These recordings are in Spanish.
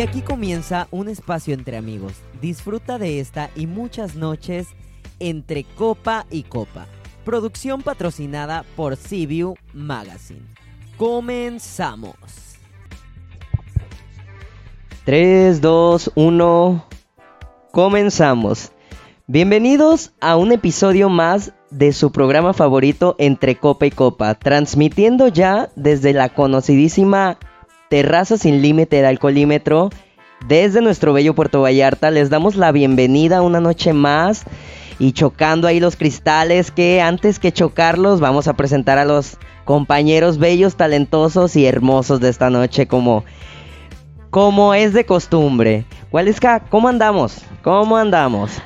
Y aquí comienza un espacio entre amigos. Disfruta de esta y muchas noches entre copa y copa. Producción patrocinada por CBU Magazine. Comenzamos. 3, 2, 1. Comenzamos. Bienvenidos a un episodio más de su programa favorito Entre Copa y Copa, transmitiendo ya desde la conocidísima Terraza sin límite de alcoholímetro. Desde nuestro bello Puerto Vallarta les damos la bienvenida una noche más y chocando ahí los cristales que antes que chocarlos vamos a presentar a los compañeros bellos, talentosos y hermosos de esta noche como como es de costumbre. Waliska, ¿cómo andamos? ¿Cómo andamos?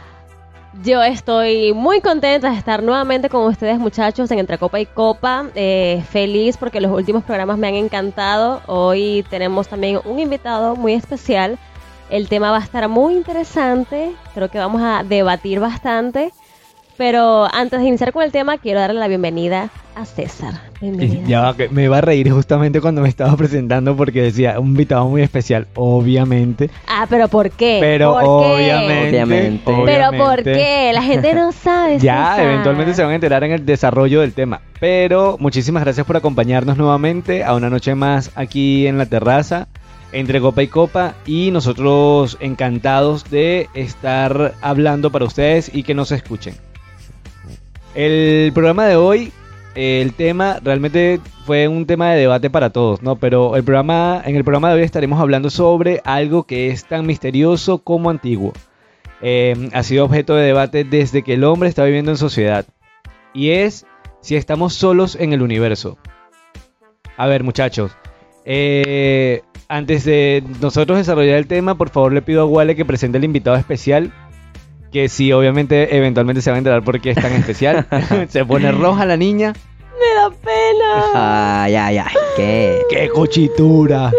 Yo estoy muy contenta de estar nuevamente con ustedes muchachos en Entre Copa y Copa. Eh, feliz porque los últimos programas me han encantado. Hoy tenemos también un invitado muy especial. El tema va a estar muy interesante. Creo que vamos a debatir bastante. Pero antes de iniciar con el tema, quiero darle la bienvenida a César. Bienvenida. Ya va, que me iba a reír justamente cuando me estaba presentando porque decía un invitado muy especial, obviamente. Ah, pero ¿por qué? Pero ¿Por qué? obviamente, Obviamente. Pero. ¿por qué? La gente no sabe. Ya, César. eventualmente se van a enterar en el desarrollo del tema. Pero muchísimas gracias por acompañarnos nuevamente a una noche más aquí en la terraza, entre copa y copa. Y nosotros encantados de estar hablando para ustedes y que nos escuchen. El programa de hoy, eh, el tema realmente fue un tema de debate para todos, ¿no? Pero el programa, en el programa de hoy estaremos hablando sobre algo que es tan misterioso como antiguo. Eh, ha sido objeto de debate desde que el hombre está viviendo en sociedad. Y es si estamos solos en el universo. A ver, muchachos. eh, antes de nosotros desarrollar el tema, por favor le pido a Wale que presente el invitado especial. Que sí, obviamente, eventualmente se va a enterar por qué es tan especial. se pone roja la niña. Me da pena. Ay, ay, ay. ¿Qué? ¡Qué cochitura!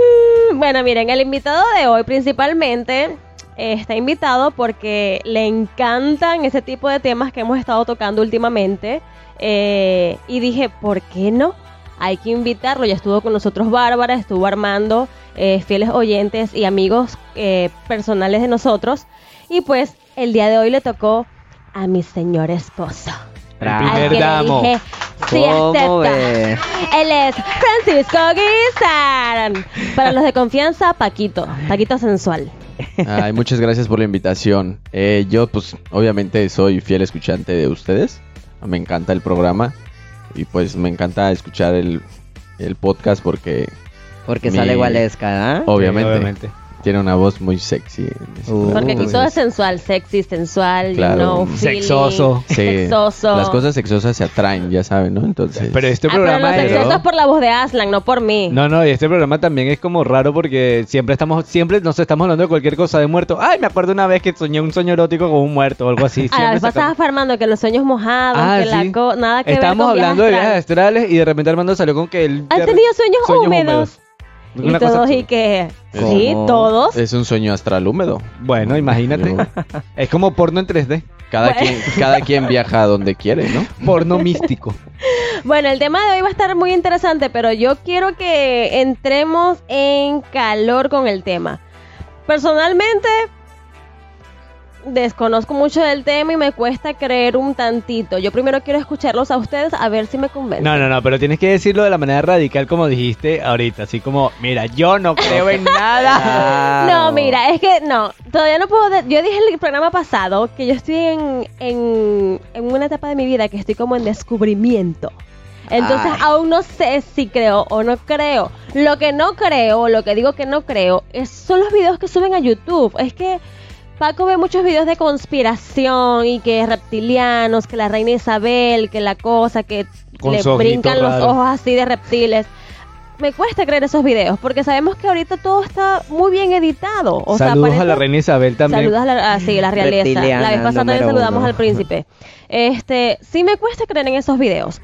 Bueno, miren, el invitado de hoy principalmente está invitado porque le encantan ese tipo de temas que hemos estado tocando últimamente. Eh, y dije, ¿por qué no? Hay que invitarlo. Ya estuvo con nosotros Bárbara, estuvo Armando, eh, fieles oyentes y amigos eh, personales de nosotros. Y pues el día de hoy le tocó a mi señor esposo. El Al primer le damo. dije, sí, ¿Cómo ves? Él es Francisco Guizar. Para los de confianza, Paquito. Paquito sensual. Ay, muchas gracias por la invitación. Eh, yo, pues, obviamente soy fiel escuchante de ustedes. Me encanta el programa. Y pues me encanta escuchar el, el podcast porque, Porque Mi- sale Waleska, ¿ah? obviamente, Sí, obviamente. Tiene una voz muy sexy. en ese Uh. programa. Porque aquí todo es sensual, sexy, sensual, you Claro. know, feeling, Sexoso. Sí, Sexoso. Las cosas sexosas se atraen, ya saben, ¿no? Entonces, Pero este Ah, pero programa los es- por la voz de Aslan, no por mí. No, no, y este programa también es como raro porque siempre estamos, siempre nos estamos hablando de cualquier cosa de muerto. Ay, me acuerdo una vez que soñé un sueño erótico con un muerto o algo así. a la vez pasaba Armando que los sueños mojados, Ah, que la sí. co nada que Estábamos ver con hablando de viajes astrales. y de repente Armando salió con que él... ¿Han tenido sueños, húmedos? Y Una cosa todos y que... ¿Cómo? Sí, todos. es un sueño astral húmedo. Bueno, imagínate. Yo- Es como porno en 3D. Cada, Bueno. quien, cada quien viaja a donde quiere, ¿no? Porno místico. Bueno, el tema de hoy va a estar muy interesante, pero yo quiero que entremos en calor con el tema. Personalmente, desconozco mucho del tema y me cuesta creer un tantito. Yo primero quiero escucharlos a ustedes a ver si me convencen. No, no, no, pero tienes que decirlo de la manera radical como dijiste ahorita. Así como, mira, yo no creo en nada. No, mira, es que no, todavía no puedo. de- yo dije en el programa pasado que yo estoy en, en, en una etapa de mi vida que estoy como en descubrimiento. Entonces Ay. aún no sé si creo o no creo. Lo que no creo, o lo que digo que no creo, es, son los videos que suben a YouTube. Es que Paco ve muchos videos de conspiración y que reptilianos, que la reina Isabel, que la cosa, que Con le brincan los ojos así de reptiles. Me cuesta creer esos videos porque sabemos que ahorita todo está muy bien editado. O sea, Saludos a la reina Isabel también. Saludos a la, ah, sí, la realeza. La vez pasada también saludamos uno. al príncipe. Este, sí me cuesta creer en esos videos.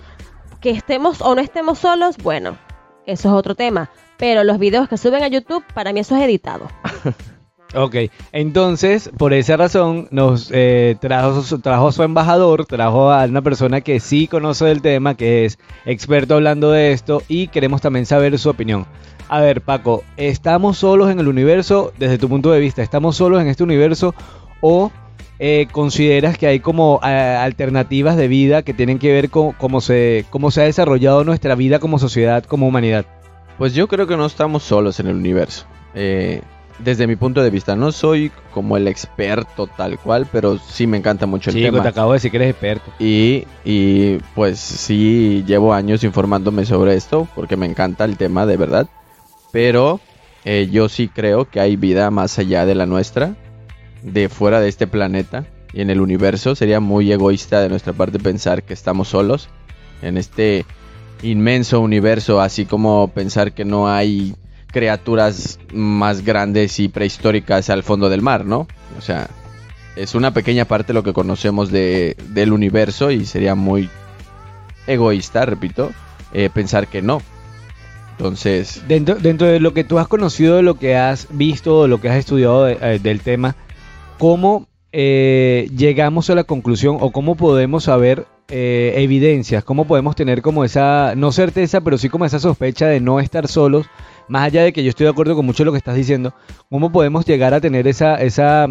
Que estemos o no estemos solos, bueno, eso es otro tema. Pero los videos que suben a YouTube, para mí eso es editado. Ok, entonces, por esa razón, nos eh, trajo, trajo a su embajador, trajo a una persona que sí conoce del tema, que es experto hablando de esto, y queremos también saber su opinión. A ver, Paco, ¿estamos solos en el universo desde tu punto de vista? ¿Estamos solos en este universo o eh, consideras que hay como eh, alternativas de vida que tienen que ver con cómo se, cómo se ha desarrollado nuestra vida como sociedad, como humanidad? Pues yo creo que no estamos solos en el universo. Eh, desde mi punto de vista, no soy como el experto tal cual, pero sí me encanta mucho el Chico, tema. te acabo de decir que eres experto. Y, y pues sí llevo años informándome sobre esto porque me encanta el tema de verdad. Pero eh, yo sí creo que hay vida más allá de la nuestra, de fuera de este planeta y en el universo. Sería muy egoísta de nuestra parte pensar que estamos solos en este inmenso universo, así como pensar que no hay criaturas más grandes y prehistóricas al fondo del mar, ¿no? O sea, es una pequeña parte lo que conocemos de, del universo y sería muy egoísta, repito, eh, pensar que no. Entonces, Dentro, dentro de lo que tú has conocido, de lo que has visto, de lo que has estudiado de- eh, del tema, ¿cómo eh, llegamos a la conclusión o cómo podemos saber eh, evidencias? ¿Cómo podemos tener como esa, no certeza, pero sí como esa sospecha de no estar solos? Más allá de que yo estoy de acuerdo con mucho de lo que estás diciendo, ¿cómo podemos llegar a tener esa, esa,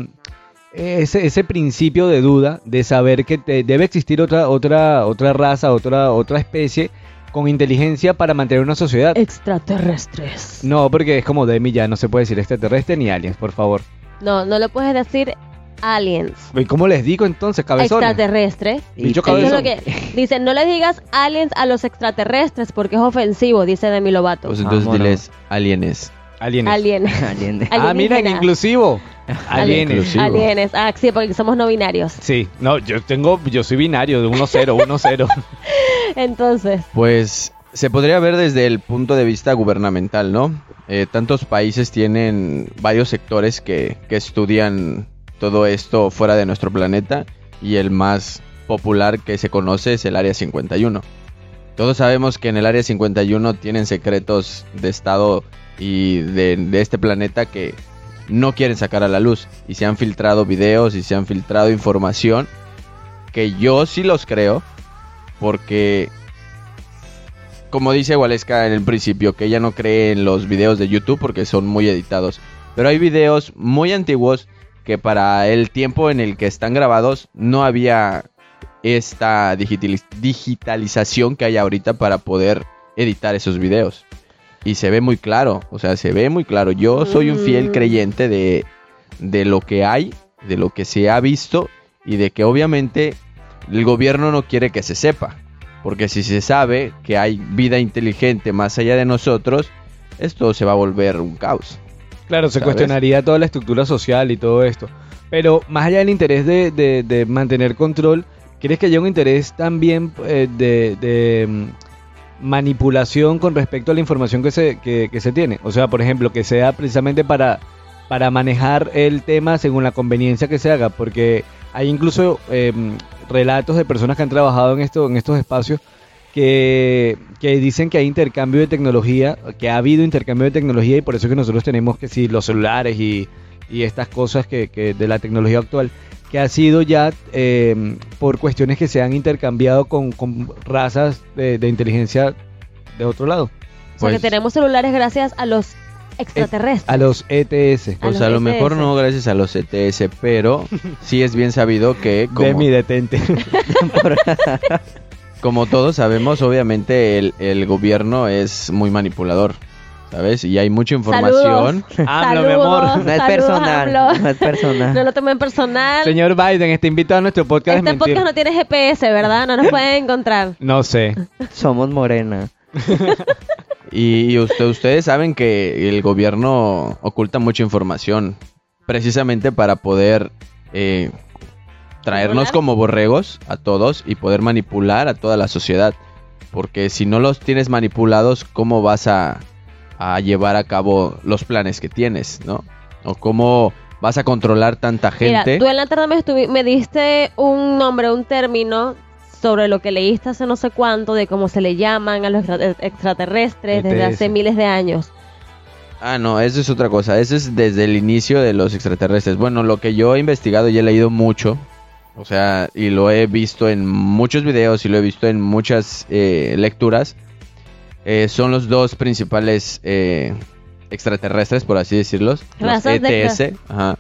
ese, ese principio de duda de saber que te- debe existir otra, otra, otra raza, otra, otra especie con inteligencia para mantener una sociedad? Extraterrestres. No, porque es como Demi ya no se puede decir extraterrestre ni aliens, por favor. No, no le puedes decir aliens. ¿Y cómo les digo entonces, cabezones? Extraterrestre. Bicho es cabezón. lo que dicen, no le digas aliens a los extraterrestres porque es ofensivo, dice Demi Lovato. pues entonces diles alienes. Alienes. Alien. Alien. Ah, miren, inclusivo. Alienes. Inclusivo. Alienes. Ah, sí, porque somos no binarios. Sí, no, yo tengo, yo soy binario de 1-0, 1-0. Entonces, Pues se podría ver desde el punto de vista gubernamental, ¿no? Eh, tantos países tienen varios sectores que, que estudian todo esto fuera de nuestro planeta y el más popular que se conoce es el Área 51. Todos sabemos que en el Área 51 tienen secretos de Estado y de, este planeta que no quieren sacar a la luz y se han filtrado videos y se han filtrado información que yo sí los creo porque como dice Waleska en el principio, que ella no cree en los videos de YouTube porque son muy editados. Pero hay videos muy antiguos que para el tiempo en el que están grabados no había esta digitaliz- digitalización que hay ahorita para poder editar esos videos. Y se ve muy claro, o sea, se ve muy claro. Yo soy un fiel Mm. creyente de, de lo que hay, de lo que se ha visto y de que obviamente el gobierno no quiere que se sepa. Porque si se sabe que hay vida inteligente más allá de nosotros, esto se va a volver un caos. Claro, se ¿Sabes? cuestionaría toda la estructura social y todo esto. Pero más allá del interés de, de- de mantener control, ¿crees que haya un interés también eh, de, de, mm, manipulación con respecto a la información que se, que, que se tiene? O sea, por ejemplo, que sea precisamente para, para manejar el tema según la conveniencia que se haga, porque hay incluso eh, relatos de personas que han trabajado en, esto, en estos espacios que, que dicen que hay intercambio de tecnología, que ha habido intercambio de tecnología y por eso es que nosotros tenemos que si los celulares y, y estas cosas que, que de la tecnología actual, que ha sido ya eh, por cuestiones que se han intercambiado con, con razas de, de inteligencia de otro lado, o sea Pues- que tenemos celulares gracias a los extraterrestres. a los E ETS. A Pues los a lo ETS. mejor no gracias a los ETS, pero sí es bien sabido que como, Demi, detente. como todos sabemos, obviamente el, el gobierno es muy manipulador, ¿sabes? Y hay mucha información. Hablo, mi amor. Saludos, No es saludos, personal. hablo. No es personal. No lo tomen personal. Señor Biden está invitado a nuestro podcast. este es mentir. podcast no tiene GPS, ¿verdad? No nos pueden encontrar. No sé. Somos morena. Y, y usted- ustedes saben que el gobierno oculta mucha información, precisamente para poder eh, traernos como borregos a todos y poder manipular a toda la sociedad. Porque si no los tienes manipulados, ¿cómo vas a, a llevar a cabo los planes que tienes, no? O cómo vas a controlar tanta gente. Mira, tú en la tarde me, me diste un nombre, un término sobre lo que leíste hace no sé cuánto, de cómo se le llaman a los extra- extraterrestres desde ETS. hace miles de años. Ah, no, eso es otra cosa. Eso es desde el inicio de los extraterrestres. Bueno, lo que yo he investigado y he leído mucho, o sea, y lo he visto en muchos videos y lo he visto en muchas eh, lecturas, eh, son los dos principales eh, extraterrestres, por así decirlos, los ETS, ajá,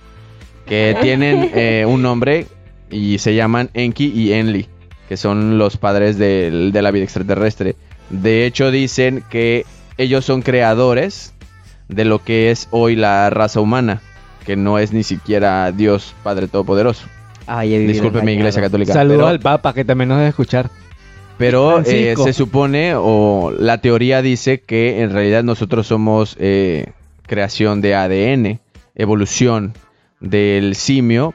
que tienen eh, un nombre y se llaman Enki y Enli, que son los padres de la vida extraterrestre. De hecho, dicen que ellos son creadores de lo que es hoy la raza humana, que no es ni siquiera Dios Padre Todopoderoso. Vivido Disculpe mi iglesia católica. Saludos pero- al Papa, que también nos debe escuchar. pero eh, se supone, o la teoría dice que en realidad nosotros somos eh, creación de ADN, evolución del simio,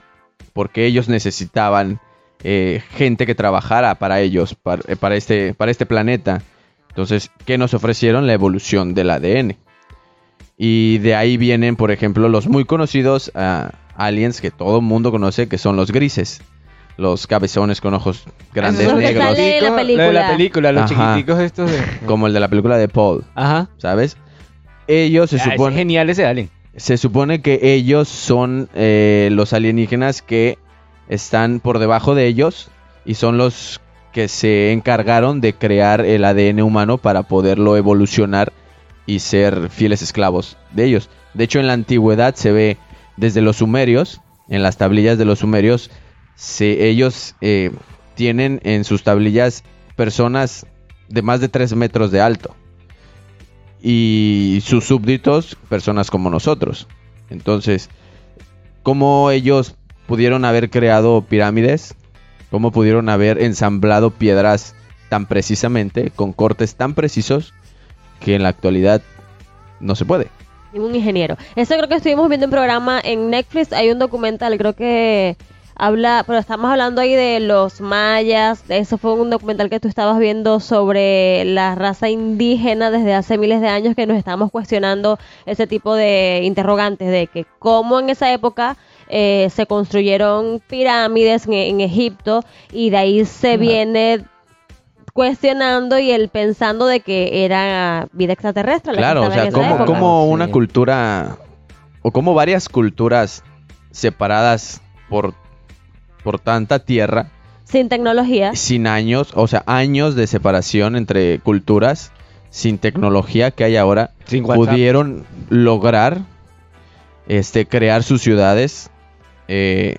porque ellos necesitaban eh, gente que trabajara para ellos, para, eh, para este, para este planeta. Entonces, ¿qué nos ofrecieron? La evolución del ADN. Y de ahí vienen, por ejemplo, los muy conocidos ah, aliens que todo el mundo conoce, que son los grises. Los cabezones con ojos grandes, negros. sale la Lo de película. la película, los Ajá. chiquiticos estos de... como el de la película de Paul, Ajá. ¿sabes? Ellos se Ah, supone, es genial ese alien. se supone que ellos son eh, los alienígenas que están por debajo de ellos y son los que se encargaron de crear el ADN humano para poderlo evolucionar y ser fieles esclavos de ellos. De hecho, en la antigüedad se ve desde los sumerios, en las tablillas de los sumerios, se, ellos eh, tienen en sus tablillas personas de más de 3 metros de alto. Y sus súbditos, personas como nosotros. Entonces, ¿cómo ellos pudieron haber creado pirámides? ¿Cómo pudieron haber ensamblado piedras tan precisamente, con cortes tan precisos, que en la actualidad no se puede? Ningún ingeniero. Eso creo que estuvimos viendo un programa en Netflix. Hay un documental, creo que habla, pero estamos hablando ahí de los mayas. Eso fue un documental que tú estabas viendo sobre la raza indígena desde hace miles de años que nos estamos cuestionando ese tipo de interrogantes de que cómo en esa época eh, se construyeron pirámides en, en Egipto y de ahí se viene cuestionando y el pensando de que era vida extraterrestre. la que Claro, o sea, como, como Sí. una cultura, o como varias culturas separadas por, por tanta tierra, sin tecnología. sin años, o sea, años de separación entre culturas, sin tecnología que hay ahora, Sin pudieron lograr este, crear sus ciudades eh,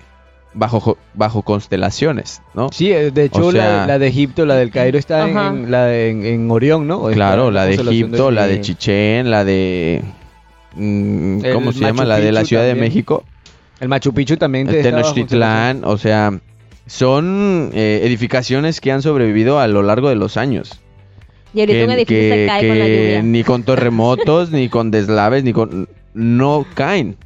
bajo, jo- bajo constelaciones, ¿no? Sí, eh, de hecho O sea- la, la de Egipto, la del Cairo está en, la de- en, en Orión, ¿no? Está Claro, la de Egipto, la de. Chichén, la de... mm, El ¿Cómo se Machu llama? La de la Ciudad de. México. El Machu Picchu también bajo Tenochtitlán, o sea, son eh, edificaciones que han sobrevivido a lo largo de los años. Y ahorita un edificio que- se cae con la que lluvia. ni con terremotos, ni con deslaves, ni con... No caen.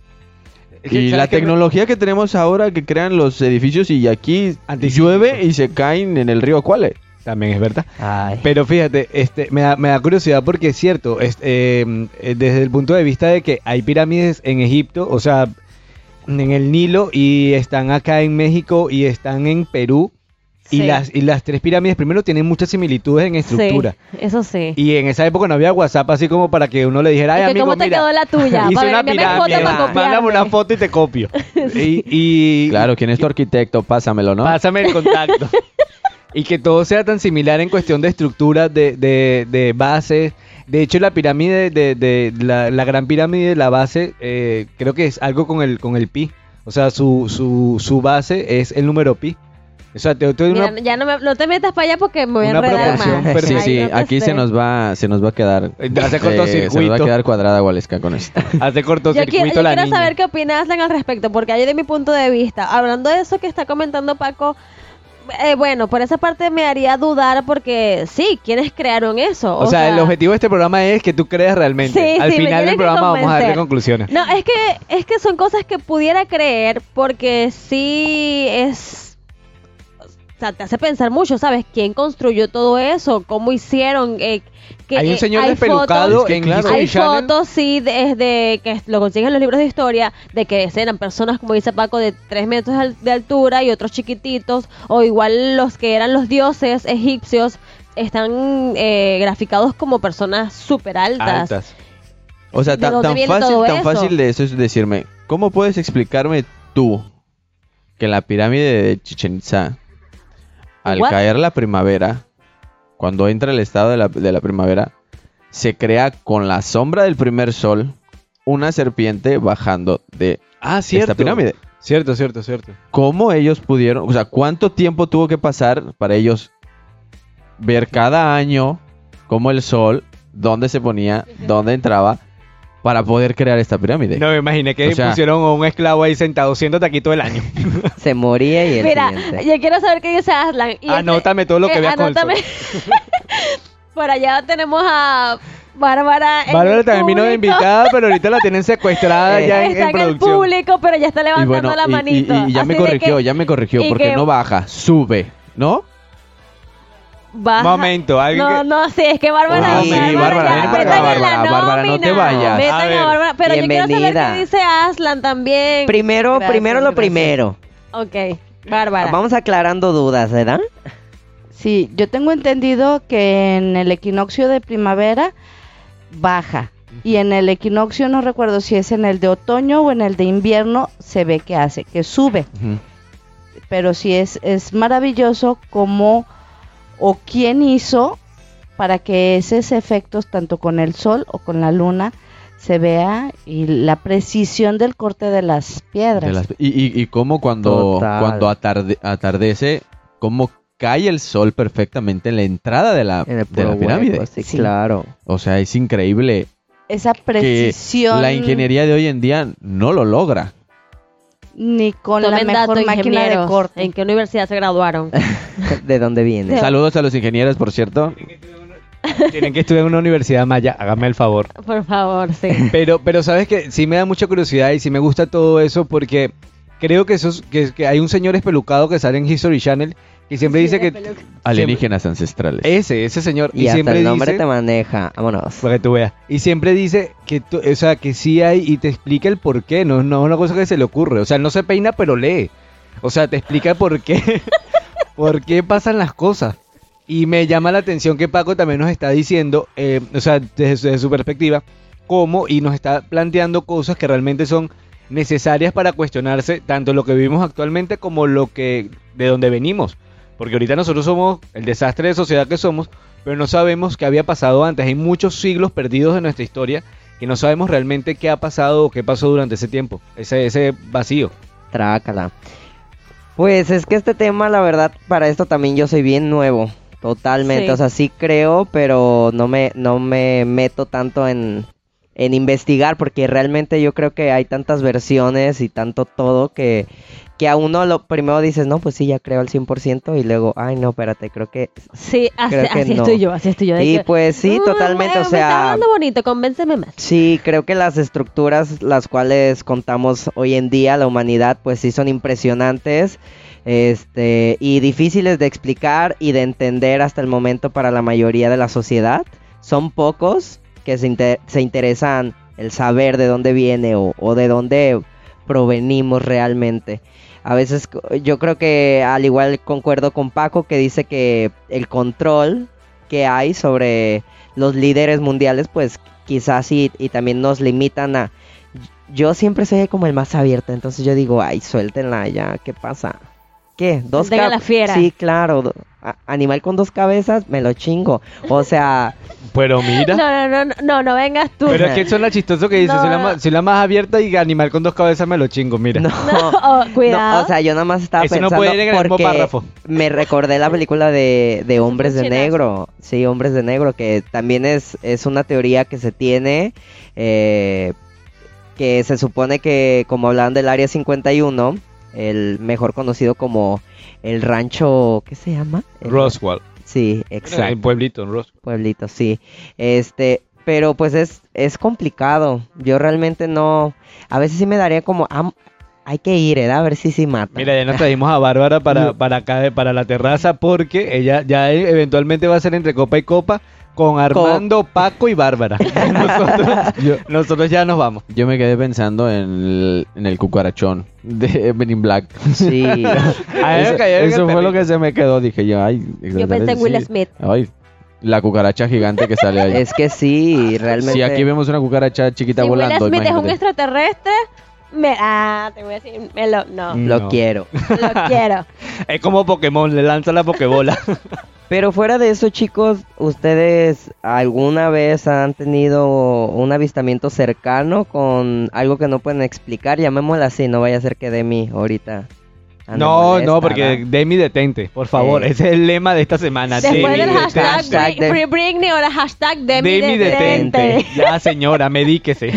Es que, Y ¿sabes la tecnología que tenemos ahora que crean los edificios y aquí Anticíclicos. llueve y se caen en el río Cuale. También es verdad. Ay. Pero fíjate, este, me da, me da curiosidad porque es cierto, es- eh, eh, desde el punto de vista de que hay pirámides en Egipto, o sea, en el Nilo y están acá en México y están en Perú. Y, Sí. las, y las tres pirámides primero tienen muchas similitudes en estructura. Sí, eso sí. Y en esa época no había WhatsApp así como para que uno le dijera, ay ¿Y que amigo, cómo te mira, quedó la tuya? hice una pirámide, mándame una foto y te copio. y, y- Claro, ¿quién es tu arquitecto? Pásamelo, ¿no? Pásame el contacto. y que todo sea tan similar en cuestión de estructura, de, de, de bases. De hecho, la pirámide, de, de la, la gran pirámide de la base, eh, creo que es algo con el, con el pi. O sea, su, su, su base es el número pi. O sea, te, te doy Mira, una- ya no, me, no te metas para allá porque me voy a enredar más. Sí, sí, no aquí sé. se nos va, se nos va a quedar. Hace eh, se nos va a cortocircuito. quedar cuadrada Gualesca con esto. hace Yo, cortocircuito quiero, yo la quiero niña. saber qué opinas al respecto, porque ahí de mi punto de vista, hablando de eso que está comentando Paco, eh, bueno, por esa parte me haría dudar porque sí, ¿quiénes crearon eso? O, sea, el objetivo de este programa es que tú creas realmente. Sí, Al sí, final del programa vamos a darle conclusiones. No, es que, es que son cosas que pudiera creer porque sí es... Sea, te hace pensar mucho, ¿sabes? ¿Quién construyó todo eso? ¿Cómo hicieron? Eh, que, Hay un eh, señor hay despelucado fotos- que en claro. Hay fotos, sí, desde que lo consiguen en los libros de historia, de que eran personas, como dice Paco, de 3 metros de altura y otros chiquititos, o igual los que eran los dioses egipcios, están eh, graficados como personas súper altas. Altas. O sea, ¿De tan, tan fácil, tan fácil de eso es decirme, ¿cómo puedes explicarme tú que la pirámide de Chichen Itza, al What? caer la primavera, cuando entra el estado de la, de la primavera, se crea con la sombra del primer sol una serpiente bajando de Ah, cierto. esta pirámide? Cierto, cierto, cierto. ¿Cómo ellos pudieron, o sea, cuánto tiempo tuvo que pasar para ellos ver cada año cómo el sol, dónde se ponía, dónde entraba, para poder crear esta pirámide? No me imaginé que O sea- pusieron a un esclavo ahí sentado siéntate aquí todo el año. Se moría y el Mira, siguiente. yo quiero saber qué dice Aslan. Y este- Anótame todo lo que eh, veas con el anótame. Por allá tenemos a Bárbara. Bárbara también vino de invitada, pero ahorita la tienen secuestrada ya en, Está en en el producción. público, pero ya está Y levantando bueno, la y- y- manito. y, ya me Así corrigió, que ya me corrigió, porque que- no baja, sube, ¿no? Baja. Momento, alguien No, que- no, sí, es que Bárbara. Ah, sí, Bárbara, Bárbara, ya, ven para metan acá, en la Bárbara, Bárbara, no te nómina, vayas. metan A a ver, Bárbara. Pero yo quiero saber qué dice Aslan también. Primero, Gracias, primero lo gracias. primero. ok, Bárbara. Vamos aclarando dudas, ¿verdad? Sí, yo tengo entendido que en el equinoccio de primavera baja. Y en el equinoccio, no recuerdo si es en el de otoño o en el de invierno, se ve que hace, que sube. Pero sí es, es maravilloso cómo o quién hizo para que esos efectos, tanto con el sol o con la luna, se vea y la precisión del corte de las piedras. De las- y, y, y cómo cuando, Total. cuando atarde- atardece, cómo cae el sol perfectamente en la entrada de la, En el de la pirámide. hueco, sí, Sí. claro. O sea, es increíble Esa que precisión. la ingeniería de hoy en día no lo logra. Ni con la Tomen mejor dato, máquina de corte. ¿En qué universidad se graduaron? ¿De dónde viene? Saludos a los ingenieros, por cierto. Tienen que estudiar en una universidad maya, hágame el favor. Por favor, sí. Pero, pero sabes que sí me da mucha curiosidad y sí me gusta todo eso porque creo que, eso es- que, que hay un señor espelucado que sale en History Channel que siempre dice que... Alienígenas ancestrales. Ese, ese señor. Y, hasta siempre el nombre dice... te maneja. Vámonos. Para que tú veas. Y siempre dice que, tú- o sea, que sí hay y te explica el por qué. No, no es una cosa que se le ocurre. O sea, no se peina, pero lee. O sea, te explica por qué. por qué pasan las cosas. Y me llama la atención que Paco también nos está diciendo, eh, o sea, desde, su- desde su perspectiva, cómo y nos está planteando cosas que realmente son necesarias para cuestionarse tanto lo que vivimos actualmente como lo que de donde venimos. Porque ahorita nosotros somos el desastre de sociedad que somos, pero no sabemos qué había pasado antes. Hay muchos siglos perdidos en nuestra historia que no sabemos realmente qué ha pasado o qué pasó durante ese tiempo, ese, ese vacío. Trácala. Pues es que este tema, la verdad, para esto también yo soy bien nuevo. Totalmente. Sí. O sea, sí creo, pero no me, no me meto tanto en, en investigar, porque realmente yo creo que hay tantas versiones y tanto todo que, que a uno lo primero dices, no, pues sí, ya creo al 100%, y luego, ay, no, espérate, creo que Sí, así, Creo que así no. estoy yo, así estoy yo. que, pues sí, "Mm, totalmente, o Me está sea, hablando bonito, convénceme más. Sí, creo que las estructuras las cuales contamos hoy en día, la humanidad, pues sí son impresionantes este, y difíciles de explicar y de entender hasta el momento para la mayoría de la sociedad. Son pocos que se, se interesan el saber de dónde viene o, o de dónde provenimos realmente. A veces yo creo que al igual concuerdo con Paco que dice que el control que hay sobre los líderes mundiales, pues quizás sí, y también nos limitan a... Yo siempre soy como el más abierto, entonces yo digo, ay, suéltenla ya, ¿qué pasa? ¿Qué? ¿Dos Suelten a cab- la fiera. Sí, claro, animal con dos cabezas, me lo chingo. O sea, Pero mira. No, no, no, no, no, no vengas tú. Pero es que suena chistoso que dice, No, soy, la más, soy la más abierta y animal con dos cabezas me lo chingo, mira. no. Oh, cuidado. No, o sea, yo nada más estaba Eso no pensando puede ir en el mismo porque párrafo. me recordé la película de, de Hombres de. Negro. Sí, Hombres de Negro, que también es, es una teoría que se tiene, eh, que se supone que, como hablaban del Área 51, el mejor conocido como el rancho, ¿qué se llama? El- Roswell. Sí, exacto. pueblito, en Roswell. Pueblito, sí. Este, pero pues es, es complicado. Yo realmente no, a veces sí me daría como, ah, hay que ir, ¿eh? A ver si sí mata. Mira, ya nos trajimos a Bárbara para, para acá, para la terraza, porque ella ya e- eventualmente va a ser entre copa y copa con Armando, Paco y Bárbara. nosotros, nosotros ya nos vamos. Yo me quedé pensando en el, en el cucarachón de Men in Black. Sí. Eso fue lo que se me quedó. Dije yo, ay. Yo pensé en Will sí. Smith. Ay, la cucaracha gigante que sale ahí. Es que sí, realmente. Si aquí vemos una cucaracha chiquita si Will volando, Smith es un extraterrestre, me, ah, te voy a decir, me lo, no. Lo quiero. lo quiero. Es como Pokémon, le lanza la Pokébola. Pero fuera de eso, chicos, ¿ustedes alguna vez han tenido un avistamiento cercano con algo que no pueden explicar? Llamémoslo así, no vaya a ser que Demi ahorita. Ande no, molesta, no, porque ¿verdad? Demi detente, por favor. Ese es el lema de esta semana. Después Demi del detente. hashtag, Hashtag Bri- de- Free Britney o el hashtag Demi, Demi detente. detente. Ya, señora, medíquese.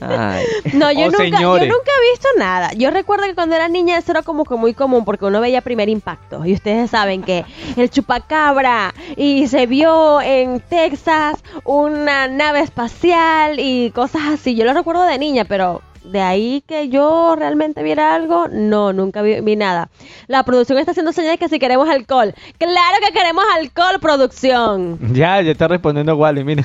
Ay, No, yo, Oh, nunca, yo nunca he visto nada. Yo recuerdo que cuando era niña eso era como que muy común porque uno veía primer impacto. Y ustedes saben que el chupacabra y se vio en Texas una nave espacial y cosas así. Yo lo recuerdo de niña, pero de ahí que yo realmente viera algo, no, nunca vi, nada. La producción está haciendo señales que si queremos alcohol. Claro que queremos alcohol, producción. Ya, ya está respondiendo Wally, mira.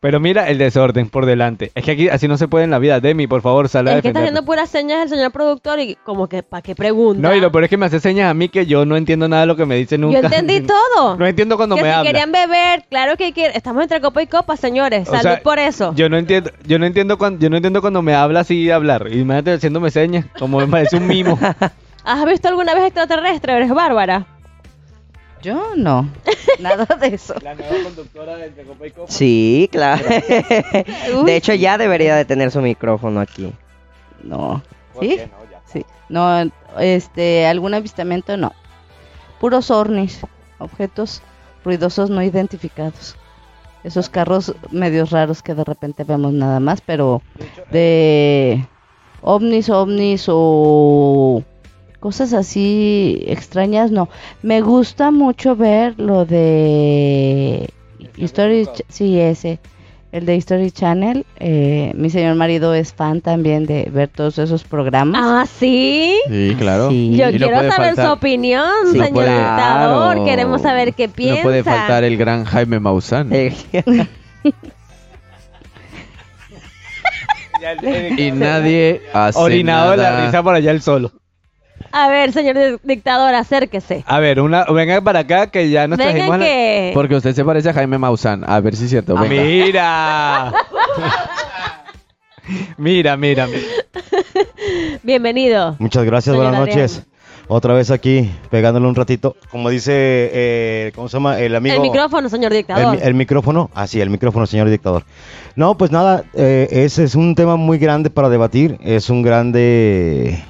Pero mira el desorden por delante. Es que aquí así no se puede en la vida. Demi, por favor, sal a Es que está haciendo puras señas el señor productor y como que, ¿para qué pregunta? No, y lo peor es que me hace señas a mí que yo no entiendo nada de lo que me dice nunca. Yo entendí todo. No entiendo cuando que me si habla. querían beber, claro que quieren. Estamos entre copa y copa, señores. O Salud sea, por eso. Yo no entiendo, yo no entiendo cuando, yo no entiendo cuando me habla así hablar. Imagínate haciéndome señas, como me parece un mimo. ¿Has visto alguna vez extraterrestre? Eres bárbara. Yo no, nada de eso. La nueva conductora de Copa y Copa. sí, claro. De hecho, ya debería de tener su micrófono aquí. No. ¿Sí? Sí. No, este, algún avistamiento no. Puros ovnis, objetos ruidosos no identificados. Esos carros medios raros que de repente vemos nada más, pero de ovnis, ovnis o cosas así extrañas, no. Me gusta mucho ver lo de History, Ch- sí, ese, el de History Channel. Eh, mi señor marido es fan también de ver todos esos programas. Ah, sí. Sí, claro. Sí. Yo Y no quiero puede saber su faltar- opinión, Sí, señor puede- dictador. claro. Queremos saber qué piensa. No puede faltar el gran Jaime Maussan. Eh, Y nadie hace Orinado de la nada. risa por allá el solo. A ver, señor di- dictador, acérquese. A ver, una, venga para acá que ya nos trajimos Vengan a la- que... Porque usted se parece a Jaime Maussan. A ver si es cierto. Venga. Mira. mira, mira, mira. Bienvenido. Muchas gracias, Señor buenas Adrián. noches. Otra vez aquí, pegándole un ratito. Como dice, eh, ¿cómo se llama? El amigo. El micrófono, señor dictador. el micrófono. Ah, sí, el micrófono, señor dictador. No, pues nada, eh, ese es un tema muy grande para debatir. Es un grande,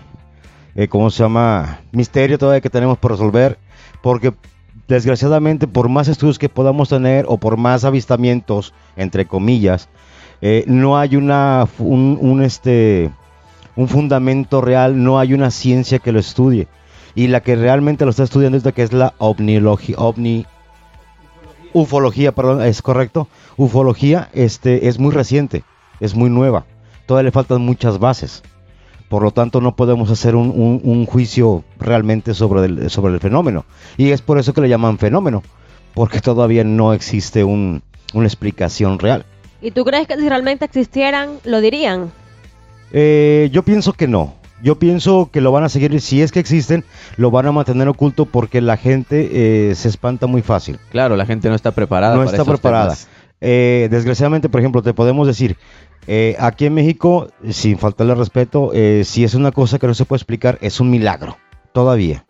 eh, ¿cómo se llama? Misterio todavía que tenemos por resolver. Porque desgraciadamente, por más estudios que podamos tener o por más avistamientos, entre comillas, eh, no hay una, un, este, un fundamento real, no hay una ciencia que lo estudie. Y la que realmente lo está estudiando es que es la ovniología, ovni, ufología, perdón, es correcto. Ufología este, es muy reciente, es muy nueva. Todavía le faltan muchas bases. Por lo tanto, no podemos hacer un, un- un juicio realmente sobre el, sobre el fenómeno. Y es por eso que le llaman fenómeno, porque todavía no existe un- una explicación real. ¿Y tú crees que si realmente existieran, lo dirían? Eh, yo pienso que no. Yo pienso que lo van a seguir, si es que existen, lo van a mantener oculto porque la gente eh, se espanta muy fácil. Claro, la gente no está preparada. no para está esos preparada. temas. Eh, desgraciadamente, por ejemplo, te podemos decir, eh, aquí en México, sin faltarle respeto, eh, si es una cosa que no se puede explicar, es un milagro, todavía.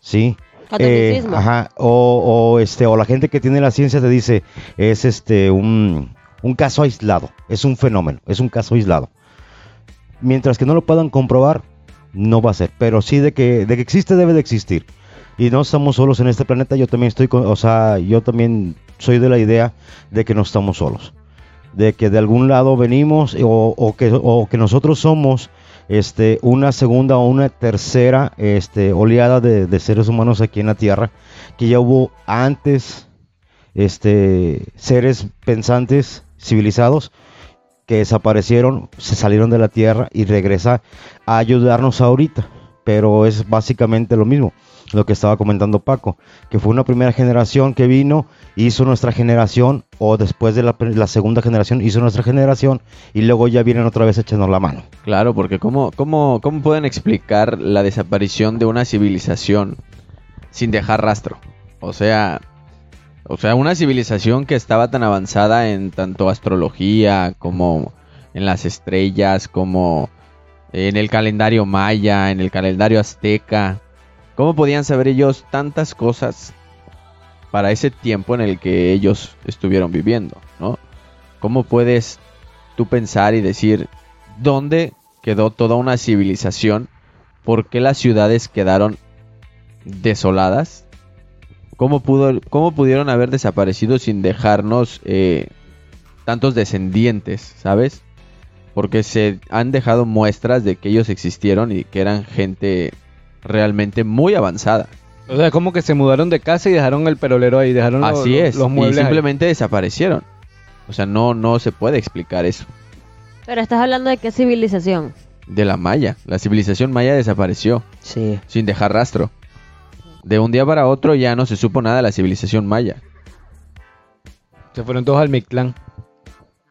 ¿Sí? Catolicismo. ajá, o, o, este, o la gente que tiene la ciencia te dice, es este un, un caso aislado, es un fenómeno, es un caso aislado. Mientras que no lo puedan comprobar, no va a ser, pero sí de que, de que existe, debe de existir. Y no estamos solos en este planeta, yo también estoy, con, o sea, yo también soy de la idea de que no estamos solos. De que de algún lado venimos o, que, nosotros somos este, una segunda o una tercera este, oleada de, de seres humanos aquí en la Tierra, que ya hubo antes este, seres pensantes, civilizados, que desaparecieron, se salieron de la Tierra y regresa a ayudarnos ahorita. Pero es básicamente lo mismo, lo que estaba comentando Paco, que fue una primera generación que vino, hizo nuestra generación, o después de la, la segunda generación hizo nuestra generación, y luego ya vienen otra vez echando la mano. Claro, porque ¿cómo, cómo, ¿cómo pueden explicar la desaparición de una civilización sin dejar rastro? O sea, O sea, una civilización que estaba tan avanzada en tanto astrología como en las estrellas, como en el calendario maya, en el calendario azteca. ¿Cómo podían saber ellos tantas cosas para ese tiempo en el que ellos estuvieron viviendo, ¿no? ¿Cómo puedes tú pensar y decir dónde quedó toda una civilización? ¿Por qué las ciudades quedaron desoladas? ¿Cómo, pudo, cómo pudieron haber desaparecido sin dejarnos eh, tantos descendientes, ¿sabes? Porque se han dejado muestras de que ellos existieron y que eran gente realmente muy avanzada. O sea, como que se mudaron de casa y dejaron el perolero ahí, dejaron Así lo- es, los y muebles ahí. simplemente desaparecieron. O sea, no, no se puede explicar eso. Pero estás hablando de qué civilización. De la maya, la civilización maya desapareció Sí. sin dejar rastro. De un día para otro ya no se supo nada de la civilización maya. Se fueron todos al Mictlán.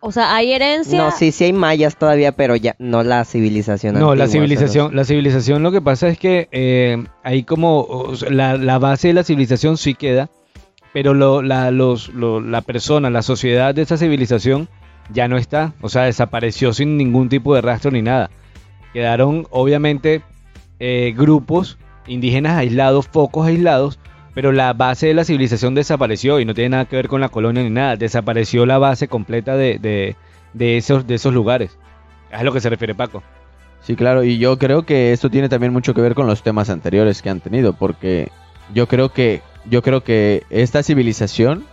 O sea, hay herencia. No, sí, sí hay mayas todavía, pero ya no la civilización No, la civilización, la civilización lo que pasa es que eh, ahí como o sea, la, la base de la civilización sí queda, pero lo, la, los, lo- la persona, la sociedad de esa civilización ya no está, o sea, desapareció sin ningún tipo de rastro ni nada. Quedaron obviamente eh, grupos indígenas aislados, focos aislados, pero la base de la civilización desapareció y no tiene nada que ver con la colonia ni nada, desapareció la base completa de, de, de esos, de esos lugares. Es a lo que se refiere Paco. Sí, claro, y yo creo que esto tiene también mucho que ver con los temas anteriores que han tenido, porque yo creo que yo creo que esta civilización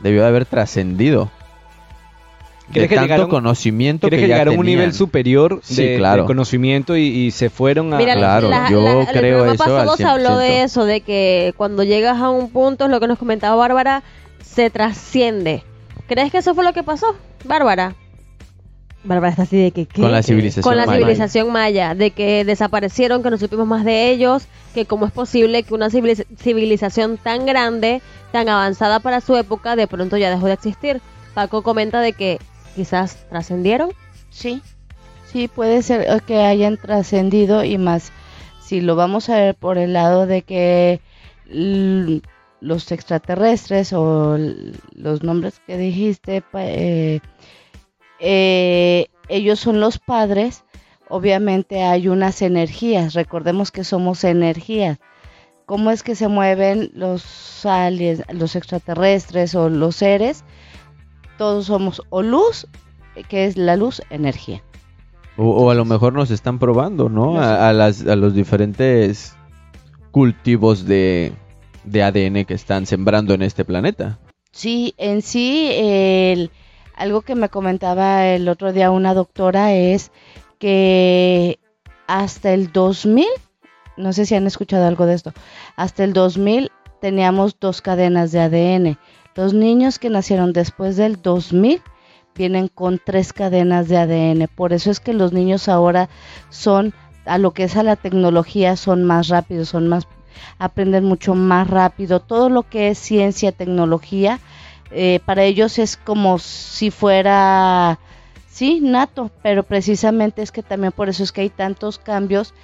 debió de haber trascendido de ¿Crees que tanto llegaron- conocimiento ¿Crees que, que, ya llegaron a un nivel superior Sí, de, claro. de conocimiento y, y se fueron a... Mira, claro, la- yo la- el creo programa eso pasado al se habló 100%. de eso, de que cuando llegas a un punto, es lo que nos comentaba Bárbara, se trasciende. ¿Crees que eso fue lo que pasó, Bárbara? Bárbara está así de que... ¿qué? Con la civilización Con la maya. civilización maya, de que desaparecieron, que no supimos más de ellos, que cómo es posible que una civiliz- civilización tan grande, tan avanzada para su época, de pronto ya dejó de existir. Paco comenta de que quizás trascendieron. Sí, sí, puede ser eh, que hayan trascendido y más si lo vamos a ver por el lado de que los extraterrestres o los nombres que dijiste, eh, eh, ellos son los padres, obviamente hay unas energías, recordemos que somos energías. ¿Cómo es que se mueven los aliens, los extraterrestres o los seres? Todos somos o luz, que es la luz, energía. O, o a lo mejor nos están probando, ¿no? A, a las, a los diferentes cultivos de, de ADN que están sembrando en este planeta. Sí, en sí, el- algo que me comentaba el otro día una doctora es que hasta el 2000, no sé si han escuchado algo de esto, hasta el 2000 teníamos dos cadenas de ADN. Los niños que nacieron después del 2000 vienen con tres cadenas de ADN. Por eso es que los niños ahora son, a lo que es a la tecnología, son más rápidos, son más, aprenden mucho más rápido. Todo lo que es ciencia, tecnología, eh, para ellos es como si fuera, sí, nato, pero precisamente es que también por eso es que hay tantos cambios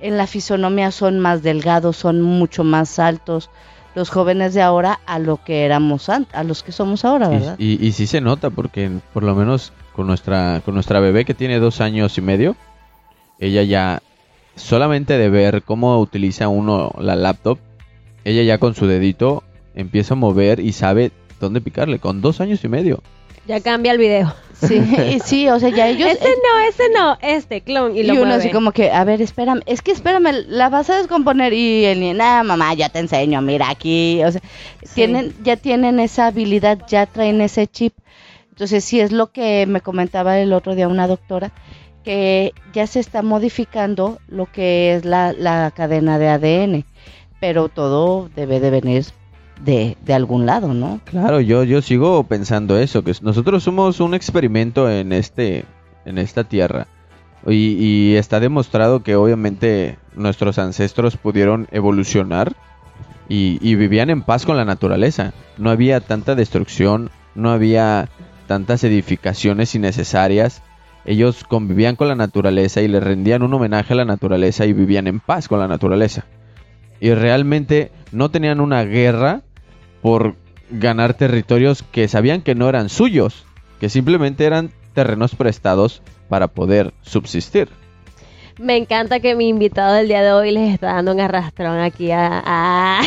en la fisonomía, son más delgados, son mucho más altos los jóvenes de ahora a lo que éramos antes, a los que somos ahora, Y, ¿verdad? y, y sí se nota porque por lo menos con nuestra, con nuestra bebé que tiene dos años y medio, ella ya solamente de ver cómo utiliza uno la laptop, ella ya con su dedito empieza a mover y sabe dónde picarle con dos años y medio. Ya cambia el video. Sí, y sí, o sea, ya ellos... Ese no, ese no, este clon. Y, Y, lo uno mueve. así como que, a ver, espérame, es que espérame, la vas a descomponer y el niño, nada, mamá, ya te enseño, mira aquí, o sea, Sí. tienen, ya tienen esa habilidad, ya traen ese chip. Entonces, sí es lo que me comentaba el otro día una doctora, que ya se está modificando lo que es la, la cadena de ADN, pero todo debe de venir de, de algún lado, ¿no? Claro, yo, yo sigo pensando eso, que nosotros somos un experimento en este, en esta tierra. Y, y está demostrado que obviamente nuestros ancestros pudieron evolucionar y, y vivían en paz con la naturaleza. No había tanta destrucción, no había tantas edificaciones innecesarias. Ellos convivían con la naturaleza y le rendían un homenaje a la naturaleza y vivían en paz con la naturaleza. Y realmente no tenían una guerra por ganar territorios que sabían que no eran suyos, que simplemente eran terrenos prestados para poder subsistir. Me encanta que mi invitado del día de hoy les está dando un arrastrón aquí a... a-